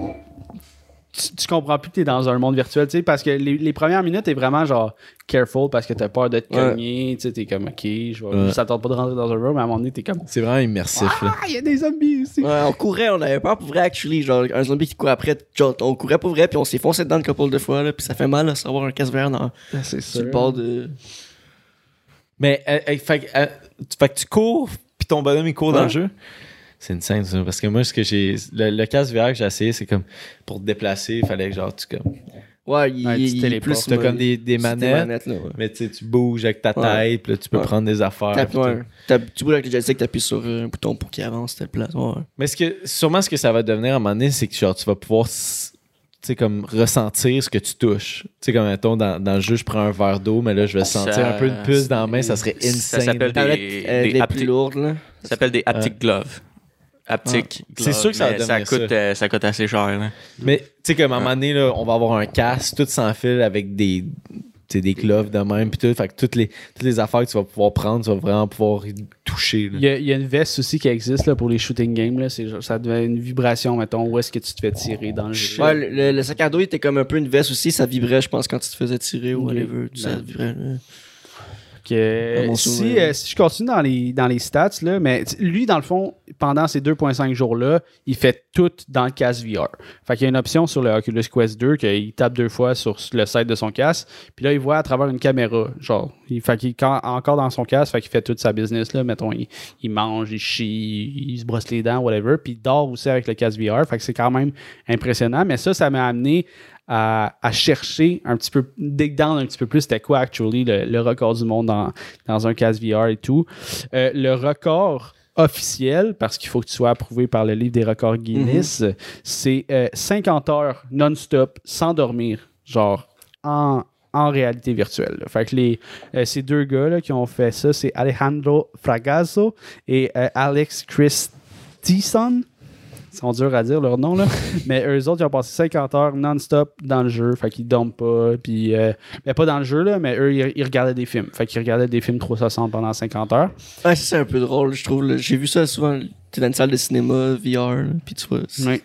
tu, tu comprends plus que t'es dans un monde virtuel, tu sais, parce que les, les premières minutes, t'es vraiment, genre, careful parce que t'as peur de te Ouais. cogner, tu sais, t'es comme, ok, je vais, Ouais. ça tente pas de rentrer dans un room, mais à un moment donné, t'es comme, c'est vraiment immersif, là. ah, il y a des zombies ici. Ouais, on courait, on avait peur pour vrai, actually. Genre, un zombie qui court après, genre, on courait pour vrai, puis on s'est foncé dedans une couple de fois, là, puis ça fait mal, là, savoir un casse vert dans, c'est sur le bord de. Mais, euh, euh, fait, que, euh, tu- fait que tu cours, puis ton bonhomme, il court dans le jeu. C'est une scène, ça. Parce que moi, ce que j'ai. Le, le casque VR que j'ai essayé, c'est comme. Pour te déplacer, il fallait que, genre, tu comme. Ouais, il, Ouais, tu il est plus. T'as comme des, des manettes, là, ouais. mais tu sais, tu bouges avec ta Ouais. tête, puis là, tu peux Ouais. prendre des affaires. Tu bouges avec le joystick, t'appuies sur un bouton pour qu'il avance, telle place. Ouais. Mais ce que, sûrement, ce que ça va devenir à un moment donné, c'est que genre, tu vas pouvoir. s- Tu sais, comme ressentir ce que tu touches. Tu sais, comme mettons, dans, dans le jeu, je prends un verre d'eau, mais là, je vais sentir Ça- un peu de puce dans la main, ça serait Ça insane. s'appelle Tablette, Des- euh, des des haptiques. plus lourdes, là. Ça s'appelle des haptic gloves. Haptic C'est sûr que ça va devenir coûte, ça. euh, ça coûte assez cher. Là. Mais tu sais, comme à un moment donné, là, on va avoir un casque tout sans fil avec des, des gloves de même, puis tout. Fait que toutes les, toutes les affaires que tu vas pouvoir prendre, tu vas vraiment pouvoir y toucher. Il y, a, il y a une veste aussi qui existe là, pour les shooting games. Là. Genre- ça devient une vibration, mettons, où est-ce que tu te fais tirer dans le jeu? Ouais, le, le- le sac à dos était comme un peu une veste aussi, ça vibrait, je pense, quand tu te faisais tirer ou Ok. whatever. Ça Ben. vibrait, là. Que, si, euh, si je continue dans les, dans les stats, là, mais lui, dans le fond, pendant ces 2.5 jours-là, il fait tout dans le casque VR. Fait qu'il y a une option sur le Oculus Quest 2 qu'il tape deux fois sur le site de son casque, puis là, il voit à travers une caméra. Genre, il fait qu'il encore dans son casque, fait qu'il fait toute sa business, là. Mettons, il, il mange, il chie, il se brosse les dents, whatever, puis il dort aussi avec le casque VR. Fait que c'est quand même impressionnant, mais ça, ça m'a amené à, à chercher un petit peu, dig down un petit peu plus, c'était quoi actually le, le record du monde dans, dans un casque VR et tout. Euh, le record officiel, parce qu'il faut que tu sois approuvé par le livre des records Guinness, c'est euh, 50 heures non-stop sans dormir, genre en, en réalité virtuelle. là. Fait que les, euh, ces deux gars là, qui ont fait ça, c'est Alejandro Fragasso et euh, Alex Christison. Ils sont durs à dire leur nom, là. mais eux autres, ils ont passé 50 heures non-stop dans le jeu. Fait qu'ils dorment pas. Puis, euh, mais pas dans le jeu, là, mais eux, ils, ils regardaient des films. Fait qu'ils regardaient des films 360 pendant 50 heures. Ouais, ça, c'est un peu drôle, je trouve. J'ai vu ça souvent. T'es dans une salle de cinéma, VR, puis tu vois. Ouais.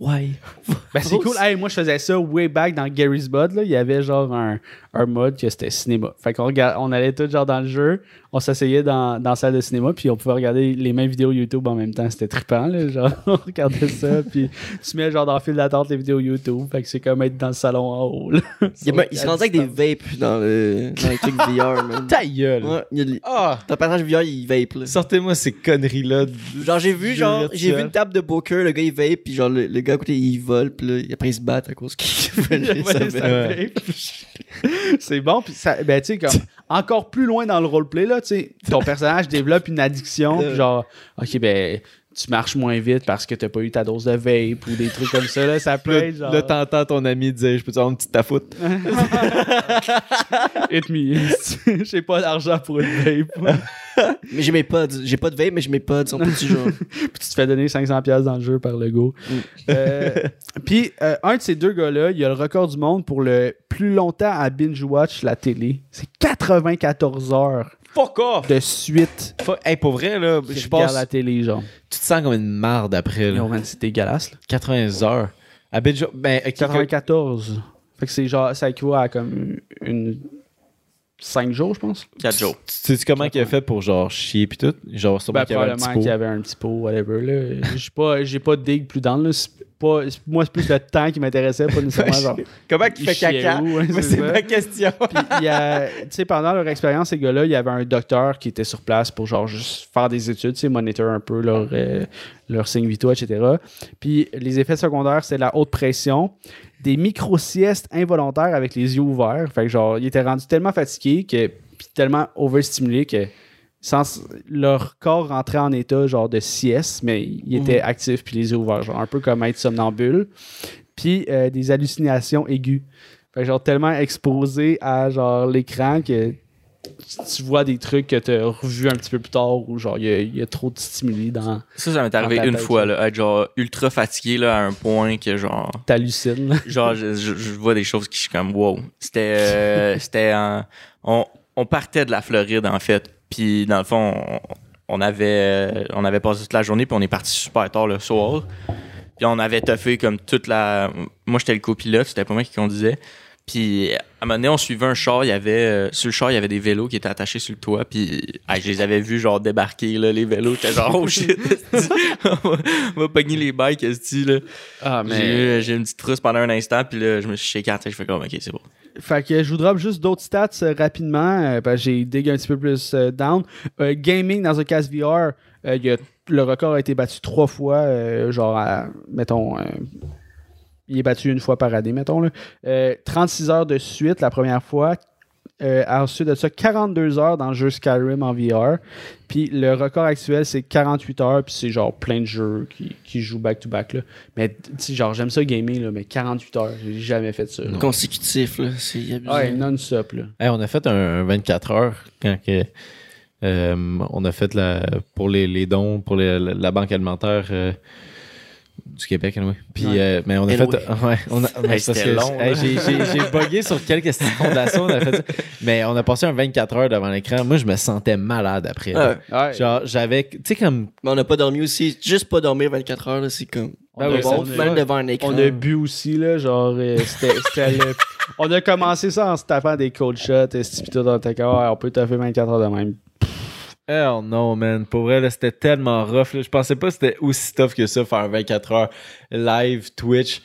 Ouais. Ben, c'est cool. Hey, moi, je faisais ça way back dans Gary's Bud. Là. Il y avait genre un, un mode que c'était cinéma. Fait qu'on regard- on allait tous genre dans le jeu, on s'asseyait dans, dans la salle de cinéma, puis on pouvait regarder les mêmes vidéos YouTube en même temps. C'était trippant, là. Genre, on regardait ça, puis tu mets genre dans le fil d'attente les vidéos YouTube. Fait que c'est comme être dans le salon en haut, là. Il, se rendait avec des vapes dans, le, dans les trucs VR, man. Ta gueule! Ouais, il Ah! Ton personnage VR, il vape, là. Sortez-moi ces conneries-là. Genre, j'ai vu, genre, j'ai vu une table de poker, le gars, il vape, puis genre, le, le gars côté, il vole, puis là, après, il se bat à cause qu'il volait sa Ouais, vape. ça Ouais. vape. c'est bon, puis ça, ben, tu sais, comme encore plus loin dans le roleplay, là, tu sais, ton personnage développe une addiction, puis genre, ok, ben, tu marches moins vite parce que t'as pas eu ta dose de vape ou des trucs comme ça, là, ça peut être genre. Là, t'entends ton ami dire Je peux te avoir une petite tafoute. Hit me. J'ai pas d'argent pour une vape. Mais j'ai mes pods. J'ai pas de vape, mais j'ai mes pods. Sont petits, genre. puis tu te fais donner 500$ piastres dans le jeu par le go. Mm. Euh, puis euh, un de ces deux gars-là, il a le record du monde pour le plus longtemps à binge-watch la télé. C'est 94 heures Fuck off! de suite. Fuck. Hey, pour vrai, là, qu'il je regarde pense. la télé, genre. Tu te sens comme une marde après. Là. Yo, man, c'est dégueulasse. là. 80 heures. À Binge- ben, ok, 94. Fait que c'est genre, ça équivaut à comme une. 5 jours, je pense. 4 jours. Tu sais comment il a fait pour genre chier pis tout? Genre, sûrement Ben, qu'il y avait un petit probablement pot. qu'il y avait un petit pot, whatever. Là. J'ai pas, j'ai pas de dig plus dans. Là. C'est Pas, moi, c'est plus le temps qui m'intéressait, pas nécessairement genre. Comment il Il fait caca? Moi, c'est ma question. Puis, il tu sais, pendant leur expérience, ces gars-là, il y avait un docteur qui était sur place pour, genre, juste faire des études, tu sais, monitor un peu leur, euh, leur signe vitaux, etc. Puis, les effets secondaires, c'est la haute pression, des micro-siestes involontaires avec les yeux ouverts. Fait que, genre, ils étaient rendus tellement fatigués que, puis tellement overstimulés que, sans, leur corps rentrait en état, genre, de sieste, mais il était actif puis les yeux ouverts, genre, un peu comme être somnambule. Puis, euh, des hallucinations aiguës. Fait genre tellement exposé à genre l'écran que tu- vois des trucs que tu as revus un petit peu plus tard ou genre il y a- il y, a trop de stimuli dans Ça, ça m'est arrivé une tête, fois, là, être genre ultra fatigué là, à un point que genre. t'hallucines. genre je, je- je vois des choses qui je suis comme wow c'était euh, c'était on, on partait de la Floride en fait puis dans le fond on, avait on avait passé toute la journée puis on est parti super tard le soir. Puis on avait toffé comme toute la moi j'étais le copilote c'était pas moi qui conduisait puis à un moment donné, on suivait un char, il y avait euh, sur le char, il y avait des vélos qui étaient attachés sur le toit, puis hey, je les avais vus genre débarquer là, les vélos, j'étais genre oh shit, on va- on va pogner les bikes esti, là? Ah J'ai eu, j'ai eu une petite trousse pendant un instant, puis là, je me suis tête, je fais comme, ok, c'est bon. Fait que je vous drop juste d'autres stats euh, rapidement. euh, parce que j'ai dig un petit peu plus euh, down. Gaming dans un casque VR, il y a- le record a été battu trois fois. euh, genre, à- mettons, euh, il est battu une fois par année, mettons. Là. Euh, 36 heures de suite la première fois. Euh, ensuite de ça, 42 heures dans le jeu Skyrim en VR. Puis le record actuel, c'est 48 heures. Puis c'est genre plein de jeux qui, qui jouent back-to-back. là. Mais tu sais, genre, j'aime ça gamer, là, mais 48 heures, j'ai jamais fait ça. là. Consécutif, là. C'est. Ouais, non-stop. là. Hey, on a fait un, un 24 heures quand que, euh, on a fait la, pour les, les dons pour les- la, la banque alimentaire euh, du Québec, anyway. Puis, Ouais. euh, mais on a Anyway. fait. Ouais, on a, mais Hey, c'est parce c'était que- long, hey, là. j'ai, j'ai, j'ai bugué sur quelques fondations. On a fait ça. Mais on a passé un 24 heures devant l'écran. Moi, je me sentais malade après. Ouais. Ouais. Genre, j'avais. Tu sais, comme. Mais on n'a pas dormi aussi. Juste pas dormir 24 heures, là, c'est comme. On Ben a- oui, bon, même devant un écran. On a bu aussi, là, genre, euh, c'était c'était le- On a commencé ça en se tapant des cold shots, et pis tout, on était comme, Ouais, on peut taffer 24 heures de même. Hell no, man. Pour vrai, là, c'était tellement rough. là. Je pensais pas que c'était aussi tough que ça, faire 24 heures live, Twitch.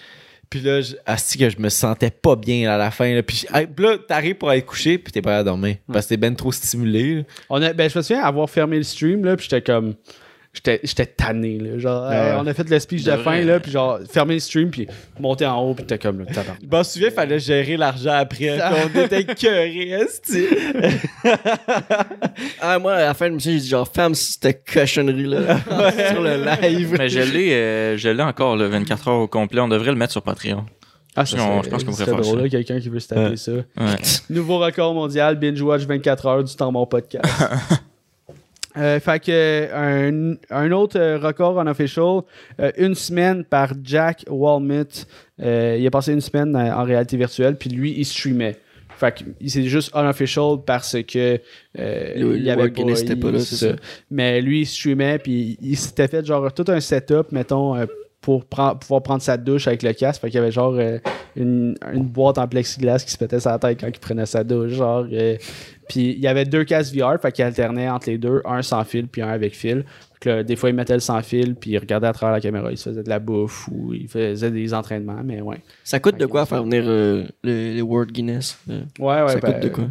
Puis là, je- asti que je me sentais pas bien à la fin. Là. Puis, là, t'arrives pour aller coucher, puis t'es pas à dormir. Parce que t'es ben trop stimulé. là. On a, ben, je me souviens avoir fermé le stream, là, puis j'étais comme. J'étais j'étais tanné, là. Genre, Ouais. hey, on a fait le speech de De fin, là, puis genre, fermer le stream, puis monter en haut, puis t'es comme, là, tabarnak. Je m'en souviens, fallait gérer l'argent après. qu'on était esti. Ah, moi, à la fin de j'ai dit genre, femme, cette cochonnerie-là. sur le live. Mais je l'ai, euh, je l'ai encore, le 24 heures au complet. On devrait le mettre sur Patreon. Ah, Non, je pense qu'on pourrait faire drôle, ça. là, quelqu'un qui veut se taper Ouais. ça. Ouais. Nouveau record mondial, binge watch 24 heures du temps mon podcast. Euh, fait que un, un autre euh, record en official, euh, une semaine par Jack Walmut. Euh, il a passé une semaine en réalité virtuelle, puis lui, il streamait. Fait que il- c'est juste unofficial parce que Le- il avait il- pas là, ça. Mais lui, il streamait, puis il s'était fait genre tout un setup, mettons, pour pouvoir prendre sa douche avec le casque. Fait qu'il y avait genre euh, une, une boîte en plexiglas qui se pétait sur la tête quand il prenait sa douche. Genre, euh, puis il y avait deux casques VR, fait qu'il alternait entre les deux, un sans fil puis un avec fil. Là, des fois, il mettait le sans fil, puis il regardait à travers la caméra, il se faisait de la bouffe ou il faisait des entraînements, mais ouais. Ça coûte de quoi faire venir euh, le- les World Guinness? euh? Ouais, ouais, ça ben, coûte de quoi?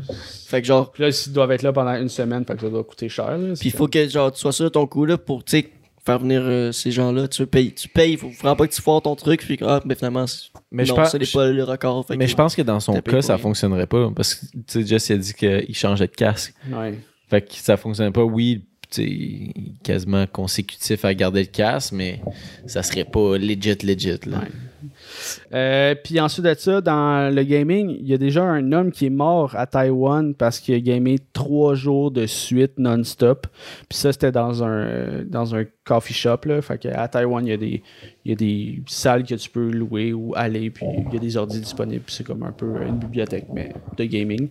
Fait que genre, Puis là, ils doivent être là pendant une semaine, fait que ça doit coûter cher. là. puis il faut que genre, tu sois sûr de ton coup là pour, tu sais, faire venir euh, ces gens-là. Tu payes, tu payes, faut vraiment pas que tu foires ton truc, puis que, ah, mais finalement, c'est- Mais non, ça n'est pas le record. Fait Mais je pense que dans son cas, ça rien. fonctionnerait pas. Parce que, tu sais, Jess il a dit qu'il changeait de casque. Ouais. Fait que ça fonctionnait pas. Oui, quasiment consécutif à garder le casque, mais ça serait pas legit, legit. Là. Ouais. Euh, puis ensuite de ça, dans le gaming, il y a déjà un homme qui est mort à Taïwan parce qu'il a gamé trois jours de suite non-stop. Puis ça, c'était dans un, dans un coffee shop. Là. Fait que à Taïwan, il y, a des, y a des salles que tu peux louer ou aller. Puis il y a des ordi disponibles. C'est comme un peu une bibliothèque, mais de gaming.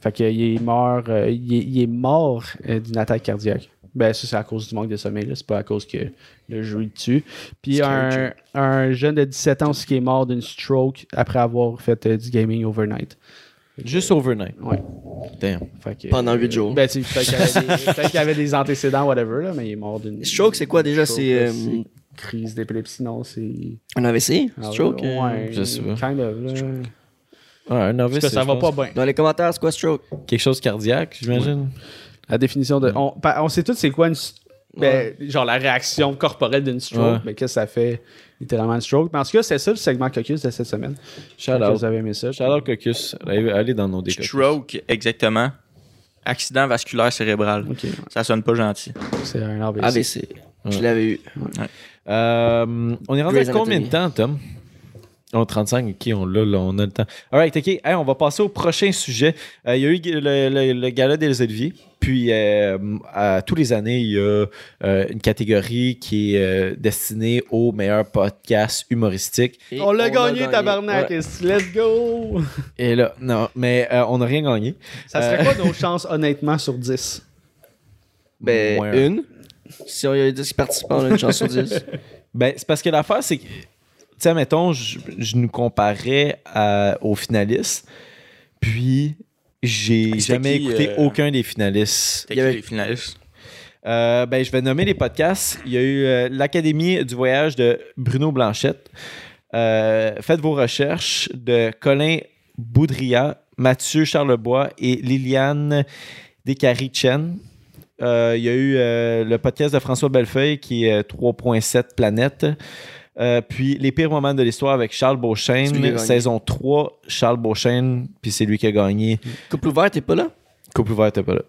Fait qu'il est mort, euh, il, est, mort euh, d'une attaque cardiaque. Ben, ça, c'est à cause du manque de sommeil. là. C'est pas à cause que le jeu le tue. Puis un, un jeune de 17 ans aussi qui est mort d'une stroke après avoir fait euh, du gaming overnight. Juste overnight. Ouais. Damn. Fait que, Pendant huit jours. Ben, tu sais, peut-être qu'il y, avait des- antécédents, whatever, là, mais il est mort d'une. Stroke, c'est quoi déjà? Stroke, C'est, euh, Crise d'épilepsie, non, c'est. un AVC? Ah, Stroke? euh, Ouais, je sais pas. Kind of, là. Ouais, un Parce que ça va pense. pas bien. Dans les commentaires, c'est quoi stroke? Quelque chose cardiaque, j'imagine. La définition de. On, pa- on sait tous c'est quoi une. ben, genre la réaction corporelle d'une stroke, Ouais. mais qu'est-ce que ça fait littéralement une stroke. Mais en tout cas, c'est ça le segment Caucus de cette semaine. Shout out. Vous avez aimé ça. Shout out Caucus. Allez, allez dans nos décos. Stroke, exactement. Accident vasculaire cérébral. Ok, Ça sonne pas gentil. c'est un AVC. AVC. Je l'avais eu. Euh, on est rendu à combien de temps, Tom? Oh, 35, ok, on l'a, là, on a le temps. Alright, ok, Hey, on va passer au prochain sujet. Euh, il y a eu le, le, le gala des Oliviers, puis euh, à tous les années, il y a euh, une catégorie qui est euh, destinée aux meilleurs podcasts humoristiques. Et On l'a a gagné, tabarnak! Ouais. Let's go! Et là, non, mais euh, on n'a rien gagné. Ça serait quoi nos chances, honnêtement, sur 10? Ben, Moins une. Si on y a 10 participants, on a une chance sur 10. Ben, c'est parce que l'affaire, c'est que, tu sais, mettons, je, je nous comparais à- aux finalistes, puis j'ai jamais qui, écouté euh, aucun des finalistes. T'es Il y avait- les finalistes? Euh, ben, je vais nommer les podcasts. Il y a eu euh, l'Académie du voyage de Bruno Blanchette. Faites vos recherches de Colin Boudria, Mathieu Charlebois et Liliane Descaries-Chen. Euh, il y a eu le podcast de François Bellefeuille qui est euh, 3.7 planètes. Euh, puis Les pires moments de l'histoire avec Charles a Beauchesne, saison 3, Charles Beauchesne, puis c'est lui qui a gagné. Couple ouvert, t'es pas là? Couple ouvert, t'es pas là.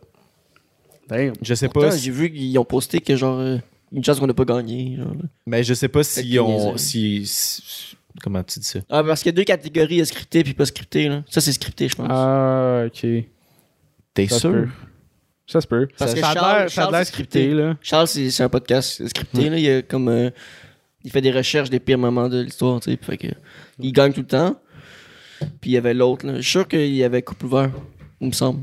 Damn. Je sais Pourtant, pas. si- j'ai vu qu'ils ont posté que genre, euh, une chance qu'on n'a pas gagné. genre. Mais je sais pas si on. Si, si- comment tu dis ça? Ah, parce qu'il y a deux catégories, scriptées puis pas scriptées. Là. Ça, c'est scripté, je pense. Ah, ok. T'es Ça se sûr? peut. Ça se peut. Parce ça, que ça a Charles- l'air- ça a Charles, l'air c'est scripté, scripté. là. Charles, c'est un podcast scripté. Là. Il, y a comme, euh, il fait des recherches des pires moments de l'histoire. tu sais, Fait que, il gagne tout le temps. Puis il y avait l'autre. là. Je suis sûr qu'il y avait couple ouvert, il me semble.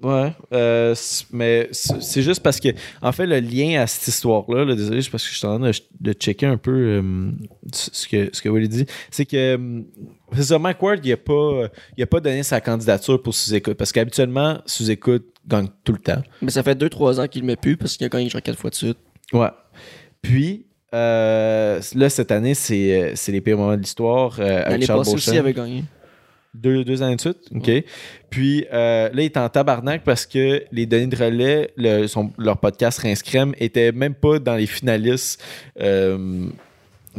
Ouais. euh, mais c'est juste parce que, en fait, le lien à cette histoire-là, là, désolé, c'est parce que je suis en train de, de checker un peu euh, ce que, ce que Willy dit, c'est que euh, c'est ça, Mike Ward, il n'a pas, il a pas donné sa candidature pour sous-écoute. Parce qu'habituellement, sous-écoute gagne tout le temps. Mais ça fait 2-3 ans qu'il le met plus parce qu'il a gagné genre 4 fois de suite. Ouais. Puis, euh, là, cette année, c'est euh, c'est les pires moments de l'histoire euh, avec Charles passée aussi, il avait gagné. Deux, deux années de suite? OK. Puis euh, là, il est en tabarnak parce que les données de relais, le- son- leur podcast Rince Crème, était même pas dans les finalistes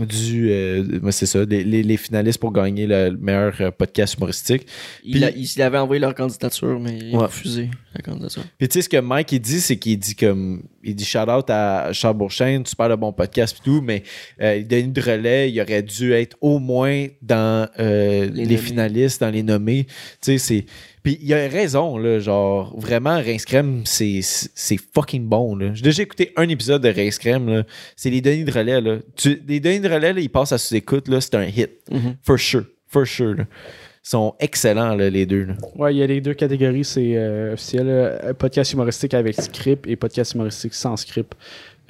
du. euh, c'est ça, les, les- les finalistes pour gagner le meilleur euh, podcast humoristique. Il, Puis- a- il, il avait envoyé leur candidature, mais il a Ouais. refusé la candidature. Puis tu sais, ce que Mike, il dit, c'est qu'il dit comme. Il dit shout out à Charles Beauchesne, super le bon podcast et tout, mais euh, les données de relais, il aurait dû être au moins dans euh, les, nommés. finalistes, dans les nommés. Tu sais, c'est. Puis il a raison, là, genre, vraiment, Rince Crème, c'est c'est fucking bon, là. J'ai déjà écouté un épisode de Rince Crème, là. C'est les données de relais, là. Tu- les données de relais, là, ils passent à sous-écoute, là, c'est un hit. Mhm. For sure. For sure, là. Ils sont excellents, là, les deux, là. Ouais, il y a les deux catégories, c'est euh, officiel. euh, podcast humoristique avec script et podcast humoristique sans script.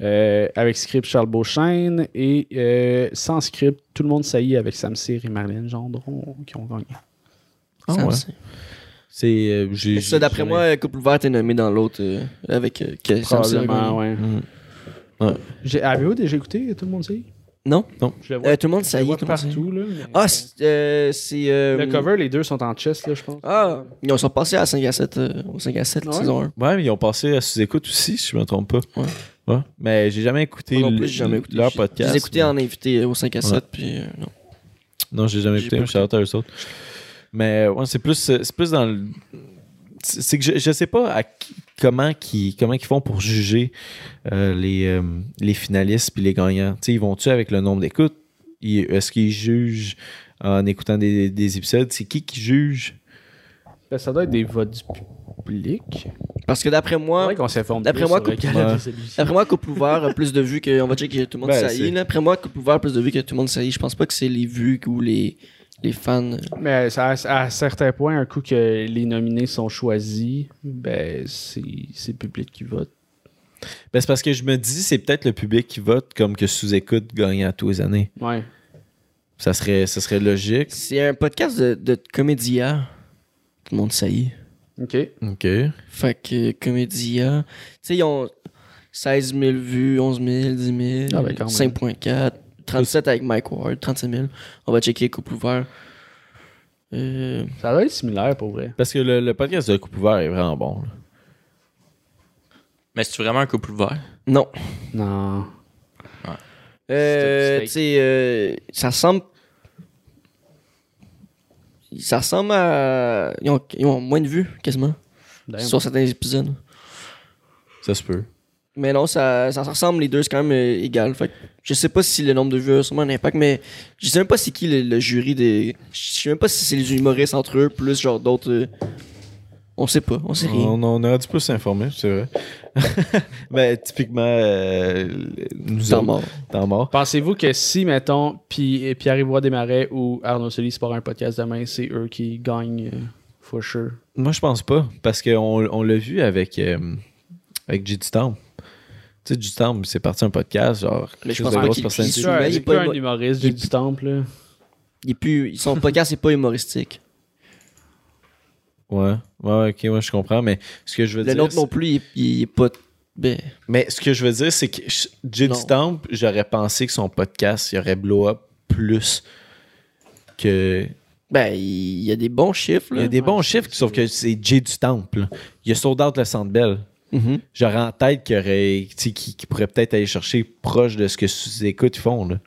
Euh, avec script Charles Beauchesne et euh, sans script, tout le monde saillit avec Sam Cyr et Marlène Gendron qui ont gagné. Ah ouais. C'est- euh, j'ai- Ça, d'après j'ai- moi, Couple ouvert est nommé dans l'autre euh, avec euh, Probablement, ouais. Mm. J'ai- Avez-vous déjà écouté Tout le monde saillit Non? Je le vois, Euh, tout le monde je saillit. partout. Là, mais- Ah, c'est. euh, euh, le cover, les deux sont en chest, là, je pense. Ah, ils sont passés à 5 à 7, euh, au 5 à 7, Ouais. saison 1. Ouais, mais ils ont passé à sous-écoute aussi, si je me trompe pas. Ouais. Ouais. Mais j'ai jamais écouté, non plus, j'ai jamais écouté. leur Je- podcast. Je les ai écoutés en invité euh, au 5 à 7, puis euh, non. Non, j'ai jamais J'ai écouté, mais shout-out à eux autres. Mais ouais, c'est plus, c'est plus dans le. C'est que je, je sais pas à qui- comment qu'ils comment qu'ils font pour juger euh, les, euh, les finalistes puis les gagnants. Ils vont-tu avec le nombre d'écoutes? Ils- Est-ce qu'ils jugent en écoutant des, des épisodes? C'est qui qui juge? Ben, ça doit être des votes du public. Parce que d'après C'est moi, vrai qu'on s'informe d'après moi, illusions. d'après moi, Couple ouvert a plus de vues que. On va checker tout le monde Ben, saillit. c'est- là. Après moi, Couple ouvert a plus de vues que tout le monde saillit. Je pense pas que c'est les vues ou les, les fans. Mais ça, à certains points, un coup que les nominés sont choisis, ben c'est c'est le public qui vote. Ben, c'est parce que je me dis, c'est peut-être le public qui vote comme que sous-écoute gagne à tous les années. Ouais. Ça serait, ça serait logique. C'est un podcast de, de comédia. Tout le monde saillit. OK. OK. Fait que comédia. Tu sais, ils ont 16 000 vues, 11 000, 10 000, Ah ben, quand même. 5.4, 37 avec Mike Ward, 37 000. On va checker Couple ouvert. Euh, Ça doit être similaire pour vrai. Parce que le, le podcast de Coupe Ouvert est vraiment bon. là. Mais c'est vraiment un couple ouvert? non. Non. Euh, C'est- tu sais, euh, ça ressemble. Ça ressemble à. Ils ont, ils ont moins de vues, quasiment, Damn. sur certains épisodes. Ça se peut. Mais non, ça, ça ressemble les deux, c'est quand même euh, égal. Fait que je sais pas si le nombre de vues a sûrement un impact, mais je sais même pas c'est qui le, le jury des. Je sais même pas si c'est les humoristes entre eux, plus genre d'autres. euh, On sait pas, on sait rien. On, on aurait dû plus s'informer, c'est vrai. ben, typiquement, euh, nous Temps autres, mort. temps mort. Pensez-vous que si, mettons, Pi- Pierre-Yves Desmarais ou Arnaud Solis part un podcast demain, c'est eux qui gagnent, euh, for sure? Moi, je pense pas, parce qu'on on, l'a vu avec, euh, avec. Stamp. Tu sais, J. Stamp, c'est parti un podcast, genre, Mais je pense pas qu'il- il est pas un humo- humoriste, il- j'ai du temple. Là. Il est plus, son podcast, c'est pas humoristique. Ouais, ouais, ok, ouais, je comprends, mais ce que je veux Le dire. nôtre c'est- non plus, il, est- il est pas. Ben, Mais ce que je veux dire, c'est que je- J. Non. Stamp, j'aurais pensé que son podcast, il aurait blow up plus que. ben, il y a des bons chiffres. Il Là. y a des bons chiffres, sauf que c'est J. du Temple. Il y a sold out le Centre Bell. Mhm. J'aurais en tête qu'il qui, qui pourrait peut-être aller chercher proche de ce que sous-écoute font. Là.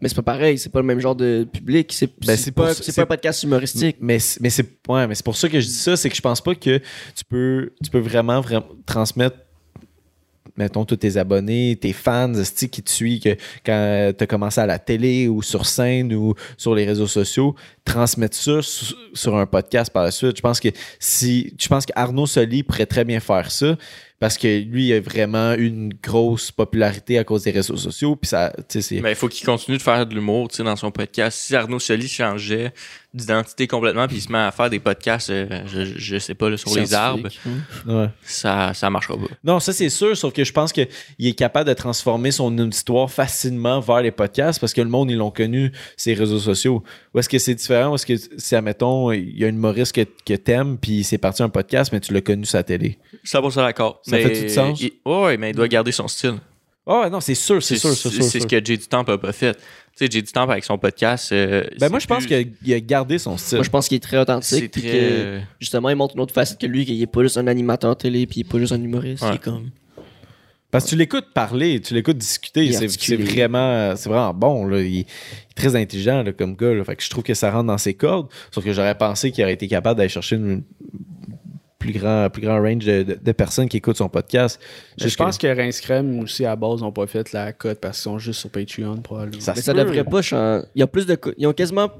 Mais c'est pas pareil, c'est pas le même genre de public. C'est Ben, pas, pas un podcast humoristique. Mais, c'est- mais c'est ouais, mais c'est pour ça que je dis ça, c'est que je pense pas que tu peux, tu peux vraiment, vraiment transmettre mettons, tous tes abonnés, tes fans, qui te suivent quand tu as commencé à la télé ou sur scène ou sur les réseaux sociaux, transmettre ça sur, un podcast par la suite. Je pense que si je pense Soli pourrait très bien faire ça parce que lui il a vraiment une grosse popularité à cause des réseaux sociaux ça Mais il faut qu'il continue de faire de l'humour dans son podcast. Si Arnaud Soli changeait d'identité complètement puis il se met à faire des podcasts, euh, je, je sais pas, là, sur les arbres, ouais. ça, ça marchera pas. Non, ça c'est sûr, sauf que je pense qu'il est capable de transformer son auditoire facilement vers les podcasts parce que le monde, ils l'ont connu, ses réseaux sociaux. Ou est-ce que c'est différent? Ou est-ce que si, admettons, il y a une humoriste que, que t'aimes, puis c'est parti un podcast, mais tu l'as connu sur la télé? 100% d'accord. Ça Mais fait-tu du sens? il- ouais, mais il doit garder son style. Ah non, c'est sûr, c'est sûr, c'est sûr. C'est ce que Jay du Temple a pas fait. Tu sais, Jay du Temple avec son podcast. euh, Ben c'est moi, je pense plus- qu'il a, gardé son style. Moi, je pense qu'il est très authentique. puis très. que, justement, il montre une autre facette que lui, qu'il est pas juste un animateur télé, puis il est pas juste un humoriste. Ouais. Il est comme. Parce que tu l'écoutes parler, tu l'écoutes discuter, c'est vraiment, c'est vraiment bon. Là. Il, est très intelligent là, comme gars. Là. Fait que je trouve que ça rentre dans ses cordes. Sauf que j'aurais pensé qu'il aurait été capable d'aller chercher une plus grand, plus grand range de, de- de personnes qui écoutent son podcast. Je pense que Rince Crème aussi à la base n'ont pas fait la cote parce qu'ils sont juste sur Patreon probablement. Ça Mais ça devrait pas changer. Il y a plus de. Ils ont quasiment.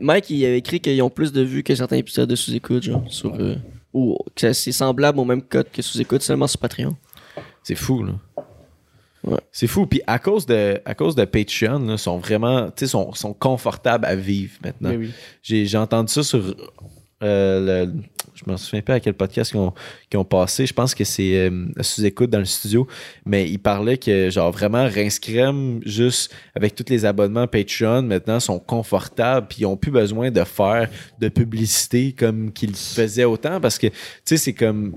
Mike, il avait écrit qu'ils ont plus de vues que certains épisodes de sous-écoute, genre. Sur, euh, Ou que c'est semblable au même code que sous-écoute, seulement sur Patreon. C'est fou, là. Ouais. C'est fou. Puis à cause de, à cause de Patreon, là, sont vraiment, tu sais, sont, sont confortables à vivre maintenant. Oui. J'ai entendu ça sur euh, le, je m'en souviens pas à quel podcast qu'ils ont, passé. Je pense que c'est euh, sous-écoute dans le studio. Mais ils parlaient que, genre, vraiment, Rince juste avec tous les abonnements Patreon, maintenant, sont confortables. Puis ils ont plus besoin de faire de publicité comme qu'ils faisaient autant. Parce que, tu sais, c'est comme.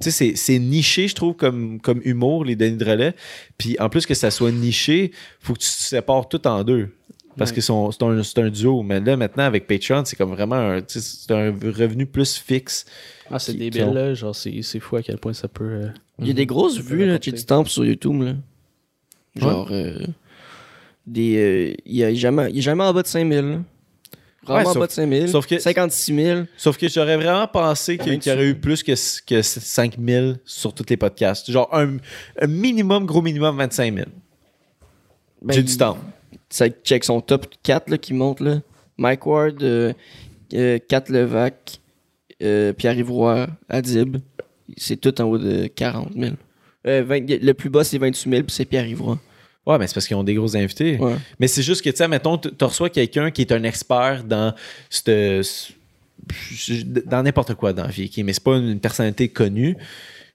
Tu sais, c'est- c'est niché, je trouve, comme, comme humour, les Denis de relais. Puis en plus que ça soit niché, faut que tu te sépares tout en deux. Parce Ouais. que c'est un, c'est un duo. Mais là, maintenant, avec Patreon, c'est comme vraiment un, tu sais, c'est un revenu plus fixe. Ah, c'est Qui- débile, ont- là. Genre, c'est c'est fou à quel point ça peut. euh, Il y a des grosses Ça peut vues, là, du temple sur YouTube, là. Genre, euh, des. euh, Il y a jamais, il y a jamais en bas de 5000, là. Rarement Ouais, en sauf- bas de 5000. sauf que- 56 000. Sauf que j'aurais vraiment pensé qu'il qu'il y aurait eu plus que, que 5000 sur tous les podcasts. Genre un, un minimum, gros minimum 25 000. Ben, J'ai du temps. Check son top 4 là, qui monte, là. Mike Ward, euh, euh, Kat Levac, euh, Pierre-Yves Roy, Adib. C'est tout en haut de 40 000. Euh, 20 le plus bas, c'est 28 000, puis c'est Pierre-Yves Roy. Ouais, mais c'est parce qu'ils ont des gros invités. Ouais. Mais c'est juste que, tu sais, mettons, tu reçois quelqu'un qui est un expert dans cette- dans n'importe quoi dans la vie, mais c'est pas une personnalité connue.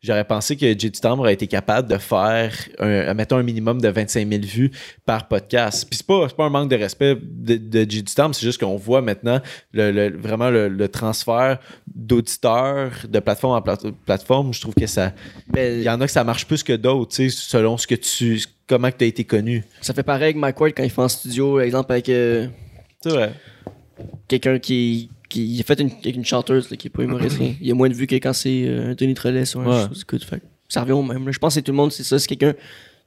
J'aurais pensé que J.T. Tambre aurait été capable de faire, un, mettons, un minimum de 25 000 vues par podcast. Puis c'est pas, pas un manque de respect de, de. Tambre, c'est juste qu'on voit maintenant le, le- vraiment le, le transfert d'auditeurs de plateforme en plate- plateforme. Je trouve que ça. Ben, Il y en a que ça marche plus que d'autres, tu sais, selon ce que tu. comment tu as été connu. Ça fait pareil avec Mike Ward quand il fait en studio, exemple, avec euh, C'est vrai. quelqu'un qui, qui a fait une, avec une chanteuse là, qui est pas humoriste. rien. Il y a moins de vues que quand c'est euh, un Denis Trellis ou un Ouais. chose. Écoute, fait que ça revient au même. là. Je pense que c'est tout le monde, c'est ça. C'est quelqu'un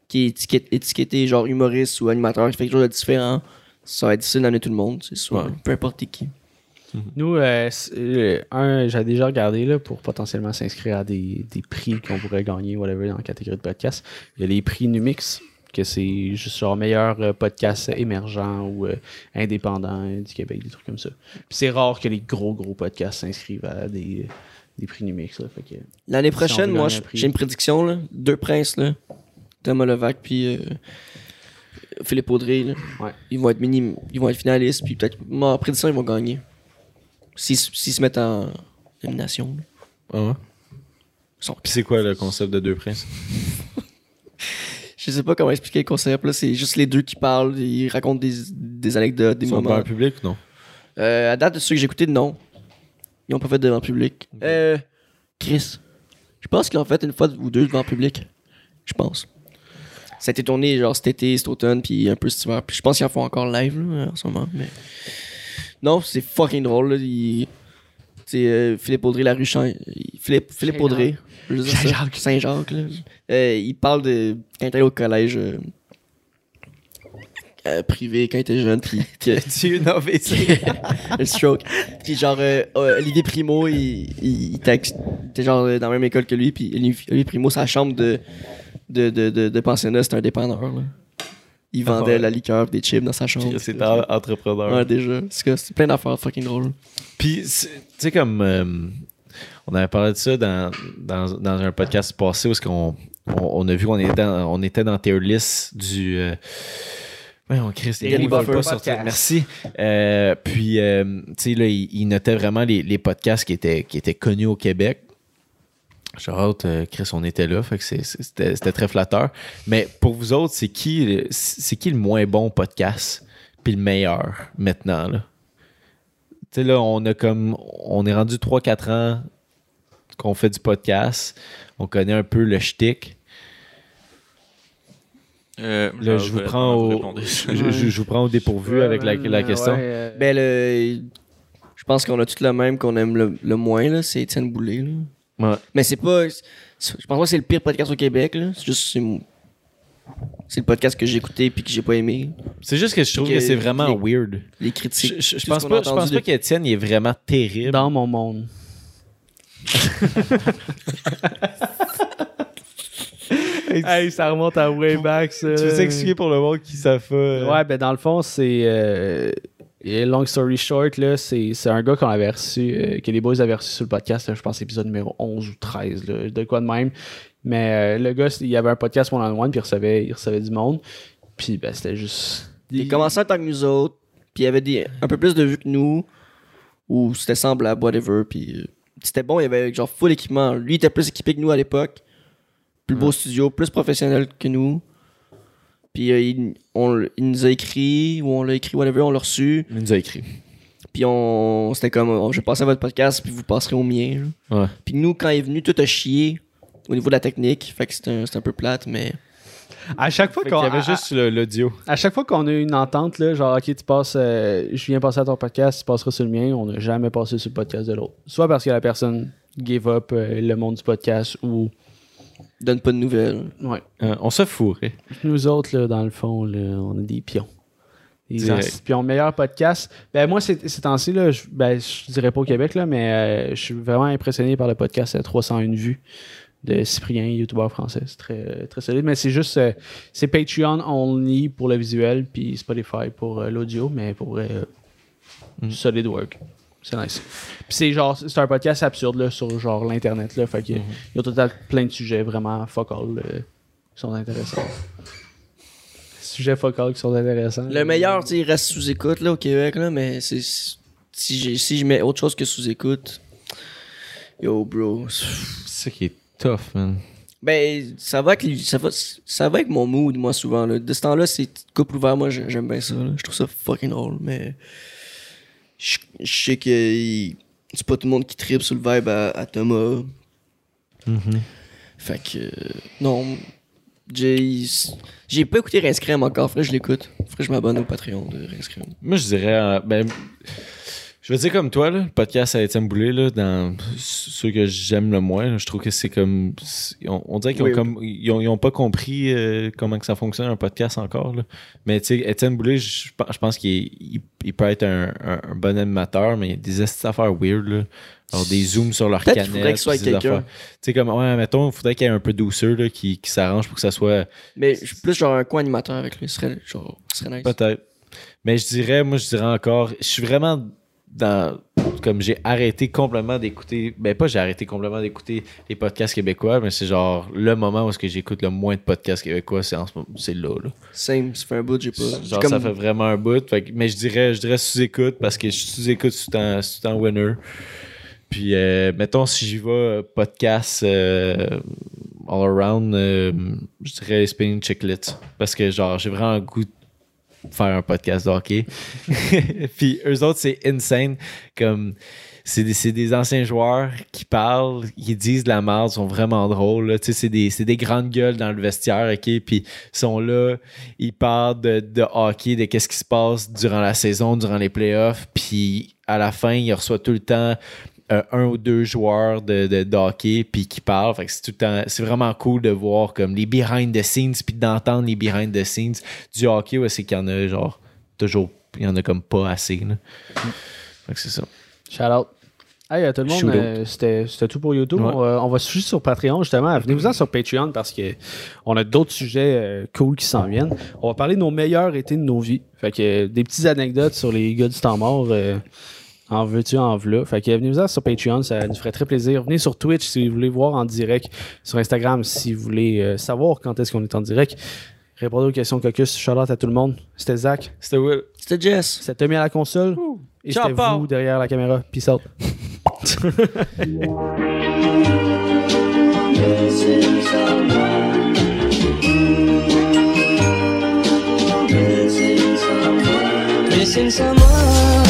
qui est étiqueté, étiqueté genre humoriste ou animateur qui fait quelque chose de différent. Ça va être difficile d'amener tout le monde, c'est sûr. Ouais. Peu importe qui. Nous, euh, c'est- euh, un, j'ai déjà regardé là, pour potentiellement s'inscrire à des, des prix qu'on pourrait gagner, whatever, dans la catégorie de podcast. Il y a les prix Numix, que c'est juste genre meilleur euh, podcast émergent ou euh, indépendant du Québec, des trucs comme ça. Puis c'est rare que les gros, gros podcasts s'inscrivent à des, des prix Numix. Là, fait que, L'année prochaine, moi, j'ai une prédiction. Là. Deux princes, là. Thomas Levac puis euh, Philippe Audrey. Là. Ouais. Ils vont être mini, ils vont être finalistes, puis peut-être, ma prédiction, ils vont gagner. S'ils s'ils se mettent en nomination. Ah ouais? Puis c'est quoi le concept de deux princes? Je sais pas comment expliquer le concept. là. C'est juste les deux qui parlent, ils racontent des, des anecdotes, des Ils sont moments. devant le public non? Euh, à date de ceux que j'ai écoutés, non. Ils ont pas fait devant le public. Euh, Chris. Je pense qu'ils ont fait une fois ou deux devant le public. Je pense. Ça a été tourné genre cet été, cet automne, puis un peu cet hiver. Puis je pense qu'ils en font encore live là, en ce moment. Mais... Non, c'est fucking drôle. Là. Euh, Philippe Audrey, la rue Champ... Philippe, Philippe. Audrey. Saint-Jacques. Saint-Jacques. là. Euh, il parle de quand il était au collège euh, privé, quand il était jeune. Puis que- Tu une AVC. le stroke. Puis genre, euh, Olivier Primo, il, il, il était genre dans la même école que lui. Puis Olivier Olivier Primo, sa chambre de, de, de, de, de pensionnat, c'était un dépanneur. Là. Il vendait ouais. la liqueur, des chips dans sa chambre. C'est un entrepreneur. Ouais, déjà. C'est plein d'affaires fucking drôles. Puis, tu sais, comme euh, on avait parlé de ça dans, dans, dans un podcast passé où on, on a vu qu'on était on était dans tier list du. Euh, on crée Daily Buffer Merci. Euh, puis, euh, tu sais, là, il, il notait vraiment les, les podcasts qui étaient, qui étaient connus au Québec. Shout euh, Chris, on était là, fait que c'était très flatteur. Mais pour vous autres, c'est qui, le- c'est qui le moins bon podcast puis le meilleur maintenant, là? Tu sais, là, on a comme. On est rendu 3-4 ans qu'on fait du podcast. On connaît un peu le shtick. Euh, Là, je vous prends au. Je, je- je vous prends au dépourvu avec la, la question. euh, Ben, le. Je pense qu'on a tout le même qu'on aime le, le moins, là. C'est Étienne Boulay, là. Ouais. Mais c'est pas. Je pense pas que c'est le pire podcast au Québec, là. C'est juste. C'est mon- c'est le podcast que j'ai écouté puis que j'ai pas aimé. C'est juste que je trouve Que que c'est vraiment les- weird. Les Je, critiques. je- pense pas, je pense pas qu'Étienne est vraiment terrible. Dans mon monde. hey, ça remonte à way back, ça. Tu veux s'excuser pour le monde qui savent pas. euh, Ouais, ben dans le fond, c'est. euh, et long story short, là, c'est c'est un gars qu'on avait reçu, euh, que les boys avaient reçu sur le podcast, là, je pense épisode numéro 11 ou 13, là, de quoi de même. Mais euh, le gars, il y avait un podcast one-on-one, puis il recevait, il recevait du monde. Puis ben, c'était juste. Il commençait en tant que nous autres, puis il y avait des, un peu plus de vues que nous. Ou c'était semblable, whatever. Puis euh, c'était bon, il avait genre full équipement. Lui, il était plus équipé que nous à l'époque. Plus beau studio, plus professionnel que nous. Puis euh, il, on, il nous a écrit, ou on l'a écrit, whatever, on l'a reçu. Il nous a écrit. Puis on, c'était comme, oh, je vais passer à votre podcast, puis vous passerez au mien. Ouais. Puis nous, quand il est venu, tout a chié au niveau de la technique. Fait que c'était un, un peu plate, mais. À chaque fois qu'on y avait à- juste l'audio. à chaque fois qu'on a eu une entente, là, genre, ok, tu passes, euh, je viens passer à ton podcast, tu passeras sur le mien, on n'a jamais passé sur le podcast de l'autre. Soit parce que la personne gave up euh, le monde du podcast ou. Donne pas de nouvelles. Ouais. Euh, on se fourrait. Nous autres, là, dans le fond, là, on a des pions. Des pions. Meilleur podcast. Ben, moi, ces ces temps-ci, là, je, ben, je dirais pas au Québec, là, mais euh, je suis vraiment impressionné par le podcast à 301 vues de Cyprien, youtubeur français. C'est très, très solide. Mais c'est juste, euh, c'est Patreon only pour le visuel, puis Spotify pour euh, l'audio, mais pour euh, Mm. solid work. C'est nice. Puis c'est genre, c'est un podcast absurde là, sur genre l'internet là, fait que il y a au total plein de sujets vraiment fuck all euh, qui sont intéressants. Sujets fuck all qui sont intéressants. Le meilleur, tu il reste sous écoute là, au Québec, là, mais c'est. Si, j'ai- si je mets autre chose que sous écoute. Yo, bro. C'est ça qui est tough, man. Ben, ça va avec, ça va, ça va avec mon mood, moi, souvent. Là. De ce temps-là, c'est couple ouvert, moi, j'ai- j'aime bien ça. là. Je trouve ça fucking drôle, mais. Je je sais que il- c'est pas tout le monde qui tripe sur le vibe à, à Thomas. Fait que. euh, non. J'ai. J'ai pas écouté Rince Crème encore. Faudrait que je l'écoute. Faudrait que je m'abonne au Patreon de Rince Crème. Moi, je dirais. euh, ben, je veux dire comme toi, là, le podcast à Étienne Boulay, là, dans ceux que j'aime le moins, là, je trouve que c'est comme. On, on dirait qu'ils ont, Oui. comme, ils ont, ils ont pas compris euh, comment que ça fonctionne un podcast encore. Là. Mais tu sais, Étienne Boulay, je pense- je pense qu'il il, il peut être un, un- un bon animateur, mais il y a des esti d'affaires weird. Là. Alors, des zooms sur leur canette. qu'il faudrait qu'il soit puis avec ces quelqu'un. affaires. Tu sais, comme, ouais, mettons, il faudrait qu'il y ait un peu de douceur là, qui, qui s'arrange pour que ça soit. Mais je suis plus genre un co-animateur avec lui. Ce serait, genre, ce serait nice. Peut-être. Mais je dirais, moi, je dirais encore, je suis vraiment dans. Comme j'ai arrêté complètement d'écouter. Ben, pas j'ai arrêté complètement d'écouter les podcasts québécois, mais c'est genre le moment où est-ce que j'écoute le moins de podcasts québécois, c'est en ce moment. C'est là, là. Same, ça fait un bout, j'ai pas. Genre, comme- ça fait vraiment un bout. Fait mais je dirais, je dirais sous-écoute parce que je sous-écoute tout le temps, le temps winner. Puis, euh, mettons, si j'y vais euh, podcast euh, all around, euh, je dirais Spinning Chicklets. Parce que, genre, j'ai vraiment le goût de faire un podcast de hockey. Puis, eux autres, c'est insane. Comme, c'est des, des anciens joueurs qui parlent, qui disent de la merde, sont vraiment drôles. c'est des, des grandes gueules dans le vestiaire, OK? Puis, ils sont là, ils parlent de, de hockey, de qu'est-ce qui se passe durant la saison, durant les playoffs. Puis, à la fin, ils reçoivent tout le temps euh, un ou deux joueurs de, de, de hockey puis qui parlent. Fait que c'est tout le temps, c'est vraiment cool de voir comme les behind the scenes puis d'entendre les behind the scenes du hockey. C'est qu'il y en a genre toujours, il y en a comme pas assez. Là. Fait que c'est ça. Shout out. Hey, à tout le monde, euh, c'était c'était tout pour YouTube. Ouais. On, va- on va se suivre sur Patreon, justement. Venez-vous-en sur Patreon parce que on a d'autres sujets euh, cool qui s'en viennent. On va parler de nos meilleurs étés de nos vies. Fait que euh, des petites anecdotes sur les gars du temps mort. En veux-tu, en v'là. Fait que venez-vous-en sur Patreon, ça nous ferait très plaisir. Venez sur Twitch si vous voulez voir en direct. Sur Instagram si vous voulez euh, savoir quand est-ce qu'on est en direct. Répondez aux questions Caucus. Shout out à tout le monde. C'était Zach. C'était Will. C'était Jess. C'était Tommy à la console. Et c'était Paul. vous derrière la caméra. Peace out. Missing someone